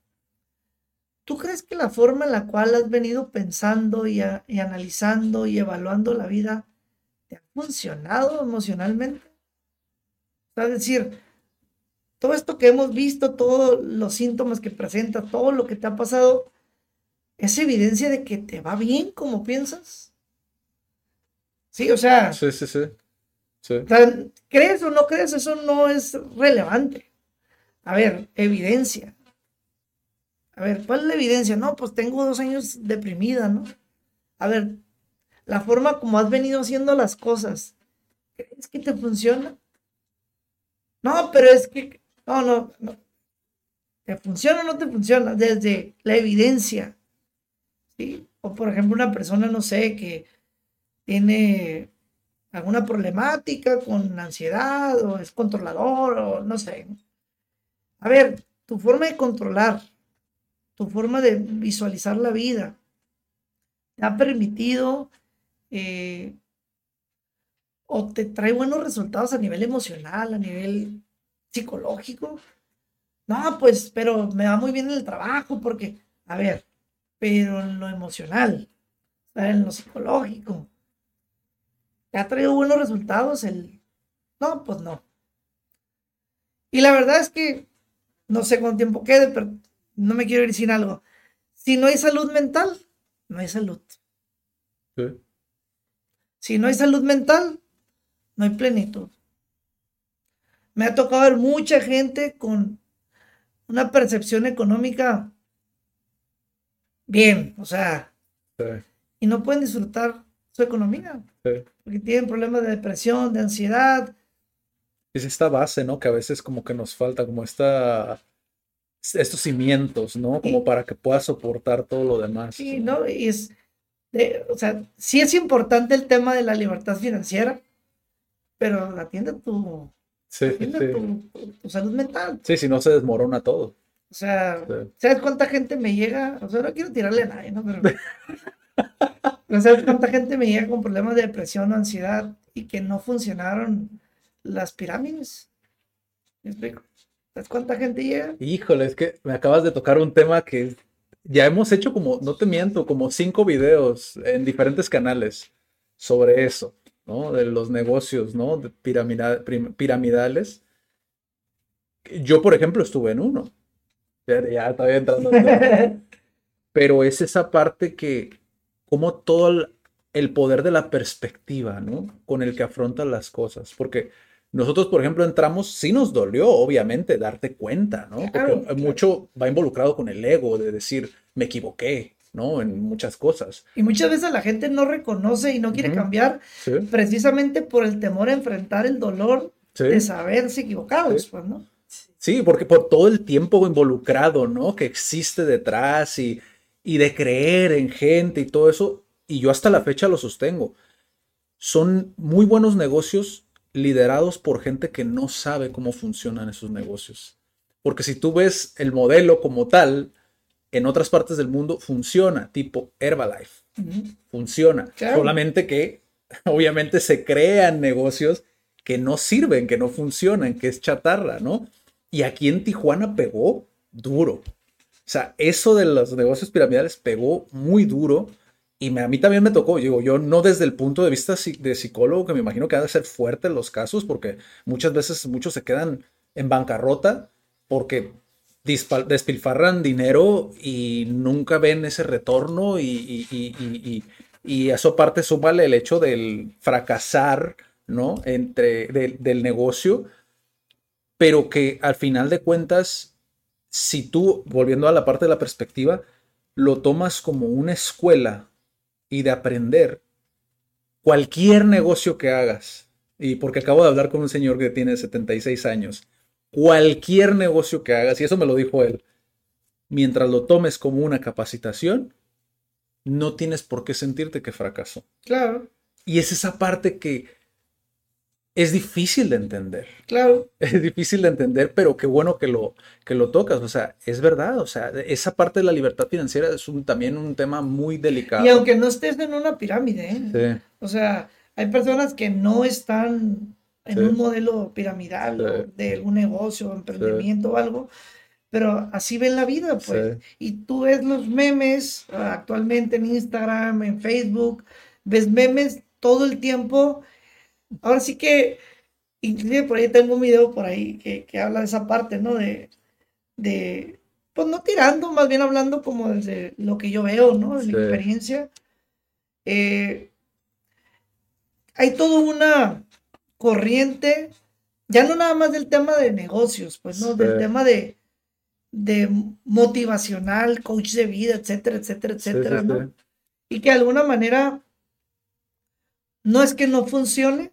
¿tú crees que la forma en la cual has venido pensando y, y analizando y evaluando la vida te ha funcionado emocionalmente? Es decir, todo esto que hemos visto, todos los síntomas que presenta, todo lo que te ha pasado, ¿es evidencia de que te va bien como piensas? Sí, o sea, Sí, sí, sí, sí, o sea, ¿crees o no crees? Eso no es relevante. A ver, evidencia. A ver, ¿cuál es la evidencia? No, pues tengo dos años deprimida, ¿no? A ver, la forma como has venido haciendo las cosas, ¿crees que te funciona? No, pero es que, no, no, no. ¿Te funciona o no te funciona? Desde la evidencia. ¿sí? O por ejemplo, una persona, no sé, que tiene alguna problemática con ansiedad o es controlador o no sé. A ver, tu forma de controlar, tu forma de visualizar la vida, te ha permitido eh, o te trae buenos resultados a nivel emocional, a nivel psicológico. No, pues, pero me va muy bien en el trabajo porque, a ver, pero en lo emocional, en lo psicológico, ¿te ha traído buenos resultados el... No, pues no. Y la verdad es que no sé cuánto tiempo quede, pero no me quiero ir sin algo. Si no hay salud mental, no hay salud. Sí. Si no hay salud mental, no hay plenitud. Me ha tocado ver mucha gente con una percepción económica bien, o sea, Sí. y no pueden disfrutar su economía, Sí. porque tienen problemas de depresión, de ansiedad. Es esta base, ¿no? Que a veces como que nos falta, como esta, estos cimientos, ¿no? Como para que pueda soportar todo lo demás. Sí, ¿no? Y es, de- o sea, sí es importante el tema de la libertad financiera, pero atiende tu, Sí, atiende sí. tu, salud mental. Sí, si no se desmorona todo. O sea, Sí. ¿sabes cuánta gente me llega? O sea, no quiero tirarle a nadie, ¿no? Pero, pero ¿sabes cuánta gente me llega con problemas de depresión o ansiedad y que no funcionaron las pirámides? ¿Me explico? ¿Sabes cuánta gente llega? Híjole, es que me acabas de tocar un tema que ya hemos hecho como, no te miento, como cinco videos en diferentes canales sobre eso, ¿no? De los negocios, ¿no? De piramidales. Yo, por ejemplo, estuve en uno. Ya, ya estaba entrando. en tema. Pero es esa parte que, como todo el, el poder de la perspectiva, ¿no? Con el que afrontas las cosas. Porque nosotros, por ejemplo, entramos, sí nos dolió, obviamente, darte cuenta, ¿no? Porque claro. mucho va involucrado con el ego de decir, me equivoqué, ¿no? En muchas cosas. Y muchas veces la gente no reconoce y no quiere cambiar Sí, precisamente por el temor a enfrentar el dolor sí. de saberse equivocados, Sí. pues, ¿no? Sí, porque por todo el tiempo involucrado, ¿no? Que existe detrás y, y de creer en gente y todo eso, y yo hasta la fecha lo sostengo. Son muy buenos negocios liderados por gente que no sabe cómo funcionan esos negocios. Porque si tú ves el modelo como tal, en otras partes del mundo funciona, tipo Herbalife, funciona. Claro. Solamente que obviamente se crean negocios que no sirven, que no funcionan, que es chatarra, ¿no? Y aquí en Tijuana pegó duro. O sea, eso de los negocios piramidales pegó muy duro. Y me- a mí también me tocó, digo, yo no desde el punto de vista de psicólogo, que me imagino que ha de ser fuerte los casos, porque muchas veces muchos se quedan en bancarrota porque despilfarran dinero y nunca ven ese retorno y, y, y, y, y eso aparte súmale el hecho del fracasar, ¿no? Entre, del- del negocio, pero que al final de cuentas, si tú, volviendo a la parte de la perspectiva, lo tomas como una escuela y de aprender cualquier negocio que hagas, y porque acabo de hablar con un señor que tiene 76 años, cualquier negocio que hagas, y eso me lo dijo él, mientras lo tomes como una capacitación, no tienes por qué sentirte que fracasó. Claro, Y es esa parte que es difícil de entender. claro. Es difícil de entender, pero qué bueno que lo, que lo tocas. O sea, es verdad. O sea, esa parte de la libertad financiera es un, también un tema muy delicado. Y aunque no estés en una pirámide, ¿eh? Sí, O sea, hay personas que no están en Sí. un modelo piramidal Sí. de un negocio, emprendimiento o algo, pero así ven la vida, pues. Y tú ves los memes ah, actualmente en Instagram, en Facebook, ves memes todo el tiempo. Ahora sí que, inclusive por ahí tengo un video por ahí que, que habla de esa parte, ¿no? De, de, pues no tirando, más bien hablando como desde lo que yo veo, ¿no? De mi experiencia. Eh, hay toda una corriente, ya no nada más del tema de negocios, pues, ¿no? Del tema de, de motivacional, coach de vida, etcétera, etcétera, etcétera, sí, ¿no? Y que de alguna manera no es que no funcione,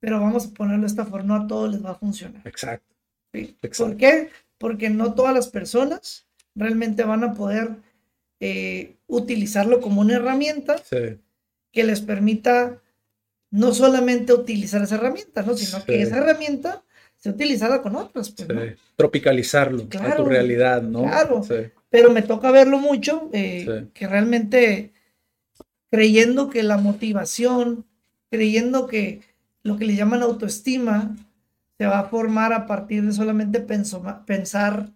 pero vamos a ponerlo de esta forma, no a todos les va a funcionar. Exacto. ¿sí? Exacto. ¿Por qué? Porque no todas las personas realmente van a poder eh, utilizarlo como una herramienta que les permita no solamente utilizar esa herramienta, ¿no? sino que esa herramienta sea utilizada con otras. pues, sí. ¿no? Tropicalizarlo a Claro, tu realidad, ¿no? claro. Sí, Pero me toca verlo mucho, eh, que realmente creyendo que la motivación, creyendo que lo que le llaman autoestima se va a formar a partir de solamente pensar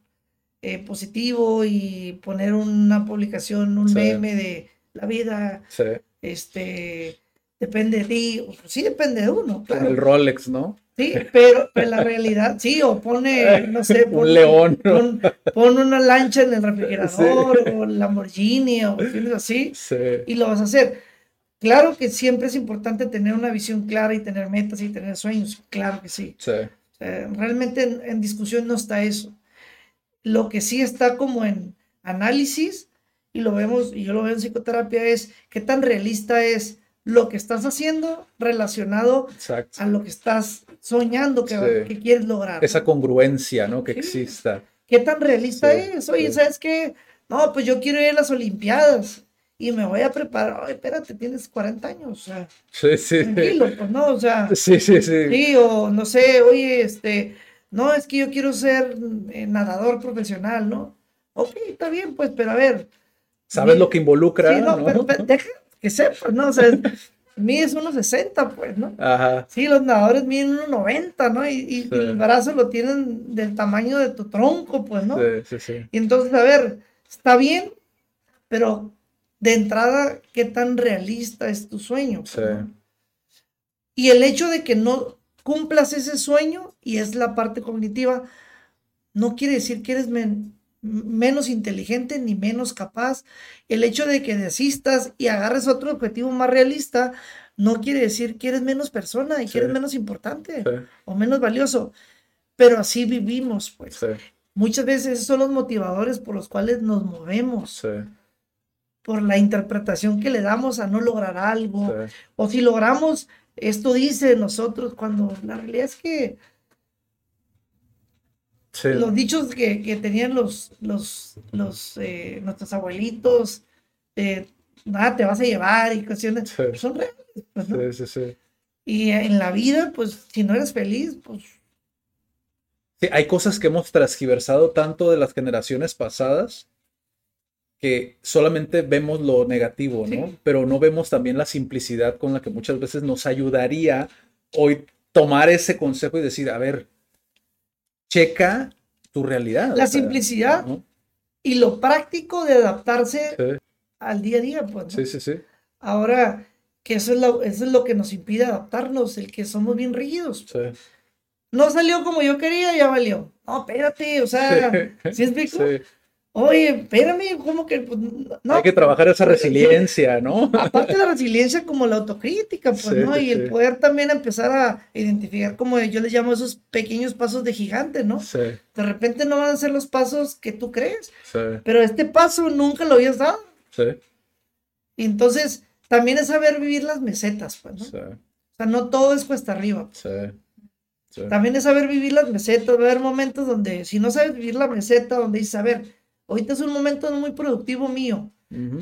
eh, positivo y poner una publicación, un meme de la vida, sí. este, depende de ti. Sí depende de uno, claro. el Rolex, ¿no? Sí, pero, pero la realidad, sí, o pone, no sé, Un pon, león, ¿no? pon, pon una lancha en el refrigerador o Lamborghini o así Sí. y lo vas a hacer. Claro que siempre es importante tener una visión clara y tener metas y tener sueños, claro que sí. Sí. O sea, realmente en, en discusión no está eso. Lo que sí está como en análisis, y lo vemos, y yo lo veo en psicoterapia, es qué tan realista es lo que estás haciendo relacionado Exacto. a lo que estás soñando que, Sí. que quieres lograr. Esa congruencia, ¿no? Que Sí. exista. ¿Qué tan realista Sí, es? Oye. ¿sabes qué? No, pues yo quiero ir a las Olimpiadas y me voy a preparar. Oye, espérate, tienes 40 años, o sea, Sí, sí. tranquilo, pues no, o sea. Sí, sí, sí. Sí, o no sé, oye, este, no, es que yo quiero ser eh, nadador profesional, ¿no? Ok, está bien, pues, pero a ver. Sabes lo que involucra, Sí, no, ¿no? pero, pero deja que sepas, ¿no? O sea, mides 1.60, pues, ¿no? Ajá. Sí, los nadadores miden 1.90, ¿no? Y, el brazo lo tienen del tamaño de tu tronco, pues, ¿no? Sí, sí, sí. Y entonces, a ver, está bien, pero de entrada, ¿qué tan realista es tu sueño? Sí. ¿no? Y el hecho de que no cumplas ese sueño, y es la parte cognitiva, no quiere decir que eres men- menos inteligente ni menos capaz. El hecho de que desistas y agarres otro objetivo más realista, no quiere decir que eres menos persona y Sí. que eres menos importante Sí. o menos valioso. Pero así vivimos, pues. Sí, Muchas veces esos son los motivadores por los cuales nos movemos, por la interpretación que le damos a no lograr algo, o si logramos, esto dice de nosotros, cuando la realidad es que Sí. los dichos que, que tenían los, los, los eh, nuestros abuelitos, eh, nada te vas a llevar y cuestiones, Sí. son reales. pues, ¿no? Sí, sí, sí. Y en la vida, pues, si no eres feliz, pues, Sí, hay cosas que hemos transgiversado tanto de las generaciones pasadas que solamente vemos lo negativo, ¿no? Sí. Pero no vemos también la simplicidad con la que muchas veces nos ayudaría hoy tomar ese consejo y decir, a ver, checa tu realidad. La simplicidad. ¿no? y lo práctico de adaptarse Sí, al día a día, pues, ¿no? sí, sí, sí. Ahora, que eso es, lo, eso es lo que nos impide adaptarnos, el que somos bien rígidos. sí. No salió como yo quería, ya valió. No, espérate, o sea, ¿sí explico? Sí. Oye, espérame, ¿cómo que? Pues, no, Hay que trabajar esa resiliencia, ¿no? aparte de la resiliencia como la autocrítica, pues, Sí, ¿no? Y el poder también empezar a identificar, como yo les llamo esos pequeños pasos de gigante, ¿no? Sí, De repente no van a ser los pasos que tú crees, sí, pero este paso nunca lo habías dado. sí, Y entonces, también es saber vivir las mesetas, pues, ¿no? sí, O sea, no todo es cuesta arriba. sí, sí. También es saber vivir las mesetas. Va a haber momentos donde, si no sabes vivir la meseta, donde dices, a ver, ahorita es un momento no muy productivo mío,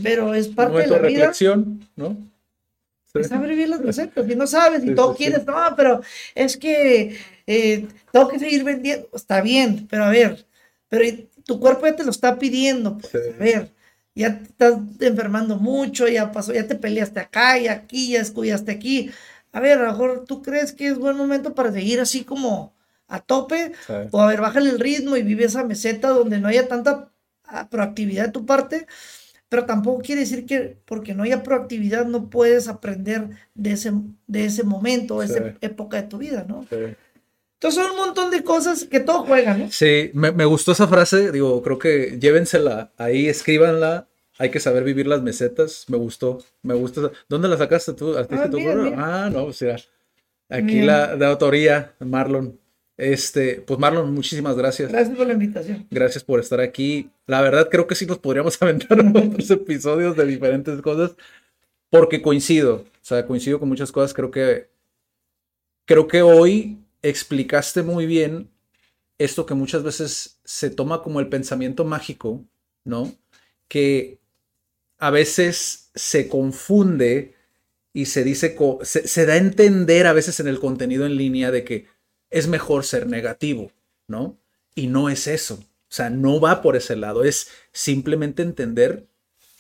pero es parte de la de vida. reflexión, ¿no? Sí. Es saber vivir las mesetas. Si no sabes, y Sí, todo sí, quieres, no, pero es que eh, tengo que seguir vendiendo. Está bien, pero a ver, pero tu cuerpo ya te lo está pidiendo. Pues. A ver, ya te estás enfermando mucho, ya pasó, ya te peleaste acá y aquí, ya descuidaste aquí. A ver, a lo mejor tú crees que es buen momento para seguir así como a tope, o a ver, bájale el ritmo y vive esa meseta donde no haya tanta proactividad de tu parte, pero tampoco quiere decir que porque no haya proactividad no puedes aprender de ese, de ese momento, o esa época de tu vida, ¿no? Sí. Entonces son un montón de cosas que todo juega, ¿no? Sí, me, me gustó esa frase, digo, creo que llévensela ahí, escríbanla, hay que saber vivir las mesetas, me gustó, me gusta. esa- ¿Dónde la sacaste tú? ¿Artista Ah, tú? mira, mira. Ah, no, o sea, aquí Mira. la de autoría, Marlon. Este, pues Marlon, muchísimas gracias. Gracias por la invitación. Gracias por estar aquí. La verdad creo que sí nos podríamos aventar otros episodios de diferentes cosas porque coincido, o sea, coincido con muchas cosas. Creo que creo que hoy explicaste muy bien esto que muchas veces se toma como el pensamiento mágico, ¿no? Que a veces se confunde y se dice, se da a entender a veces en el contenido en línea de que es mejor ser negativo, ¿no? Y no es eso. O sea, no va por ese lado. Es simplemente entender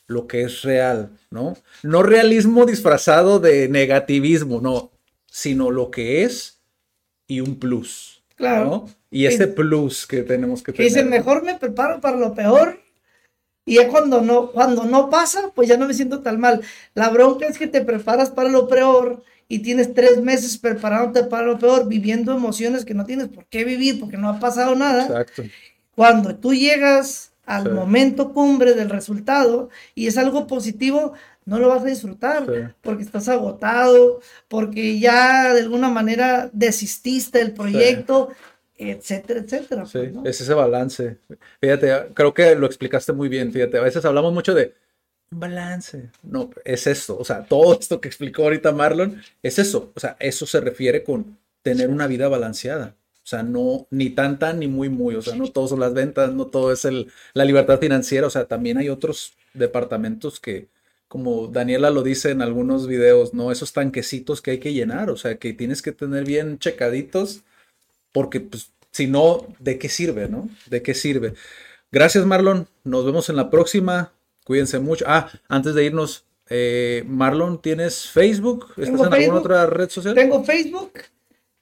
lo que es real, ¿no? No realismo disfrazado de negativismo, no, sino lo que es y un plus, Claro. ¿no? Y este plus que tenemos que tener. dicen, mejor me preparo para lo peor. Y ya cuando no, cuando no pasa, pues ya no me siento tan mal. La bronca es que te preparas para lo peor y tienes tres meses preparándote para lo peor, viviendo emociones que no tienes por qué vivir porque no ha pasado nada. Exacto. Cuando tú llegas al Sí. momento cumbre del resultado y es algo positivo, no lo vas a disfrutar Sí. porque estás agotado, porque ya de alguna manera desististe del proyecto, etcétera, etcétera. Sí, pues, ¿no? es ese balance. Fíjate, creo que lo explicaste muy bien. Fíjate, a veces hablamos mucho de balance. No, es esto. O sea, todo esto que explicó ahorita Marlon es eso. O sea, eso se refiere con tener una vida balanceada. O sea, no ni tan tan ni muy muy. O sea, no todo son las ventas, no todo es el, la libertad financiera. O sea, también hay otros departamentos que, como Daniela lo dice en algunos videos, ¿no? Esos tanquecitos que hay que llenar. O sea, que tienes que tener bien checaditos porque pues si no, ¿de qué sirve, no? ¿De qué sirve? Gracias, Marlon. Nos vemos en la próxima. Cuídense mucho. Ah, antes de irnos, eh, Marlon, ¿tienes Facebook? ¿Estás Tengo en alguna otra red social? Tengo Facebook,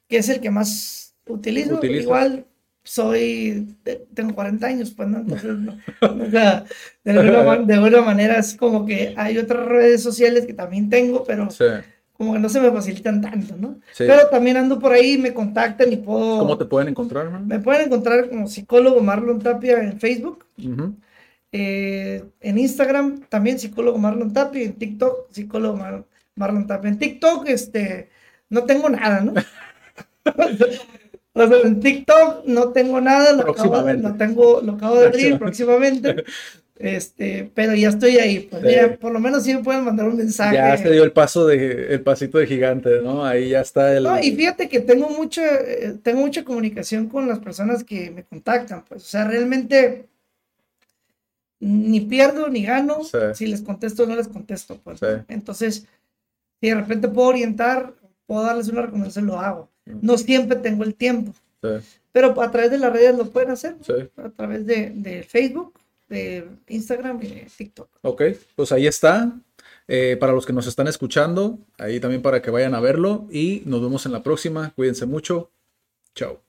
que es el que más utilizo. Igual soy, te- tengo 40 años, pues no, entonces no, nunca- de, alguna, de alguna manera es como que hay otras redes sociales que también tengo, pero Sí. como que no se me facilitan tanto, ¿no? Sí. Pero también ando por ahí, me contactan y puedo... ¿Cómo te pueden encontrar, man? Me pueden encontrar como psicólogo Marlon Tapia en Facebook, Ujú. Eh, en Instagram también psicólogo Marlon Tapia, en TikTok psicólogo Mar- Marlon Tapia. En TikTok este, no tengo nada, ¿no? O sea, en TikTok no tengo nada, lo acabo, lo tengo, lo acabo de abrir próximamente. Este, pero ya estoy ahí, pues Sí. por lo menos sí me pueden mandar un mensaje. Ya se dio el paso de, el pasito de gigante, ¿no? Ahí ya está el. No, y fíjate que tengo mucha, eh, tengo mucha comunicación con las personas que me contactan, pues, o sea, realmente ni pierdo ni gano Sí. si les contesto o no les contesto, pues. Entonces, si de repente puedo orientar, puedo darles una recomendación, lo hago. Mm. No siempre tengo el tiempo, Sí, pero a través de las redes lo pueden hacer, a través de, de Facebook, de Instagram y de TikTok. Ok, pues ahí está. Eh, para los que nos están escuchando, ahí también para que vayan a verlo. Y nos vemos en la próxima. Cuídense mucho. Chao.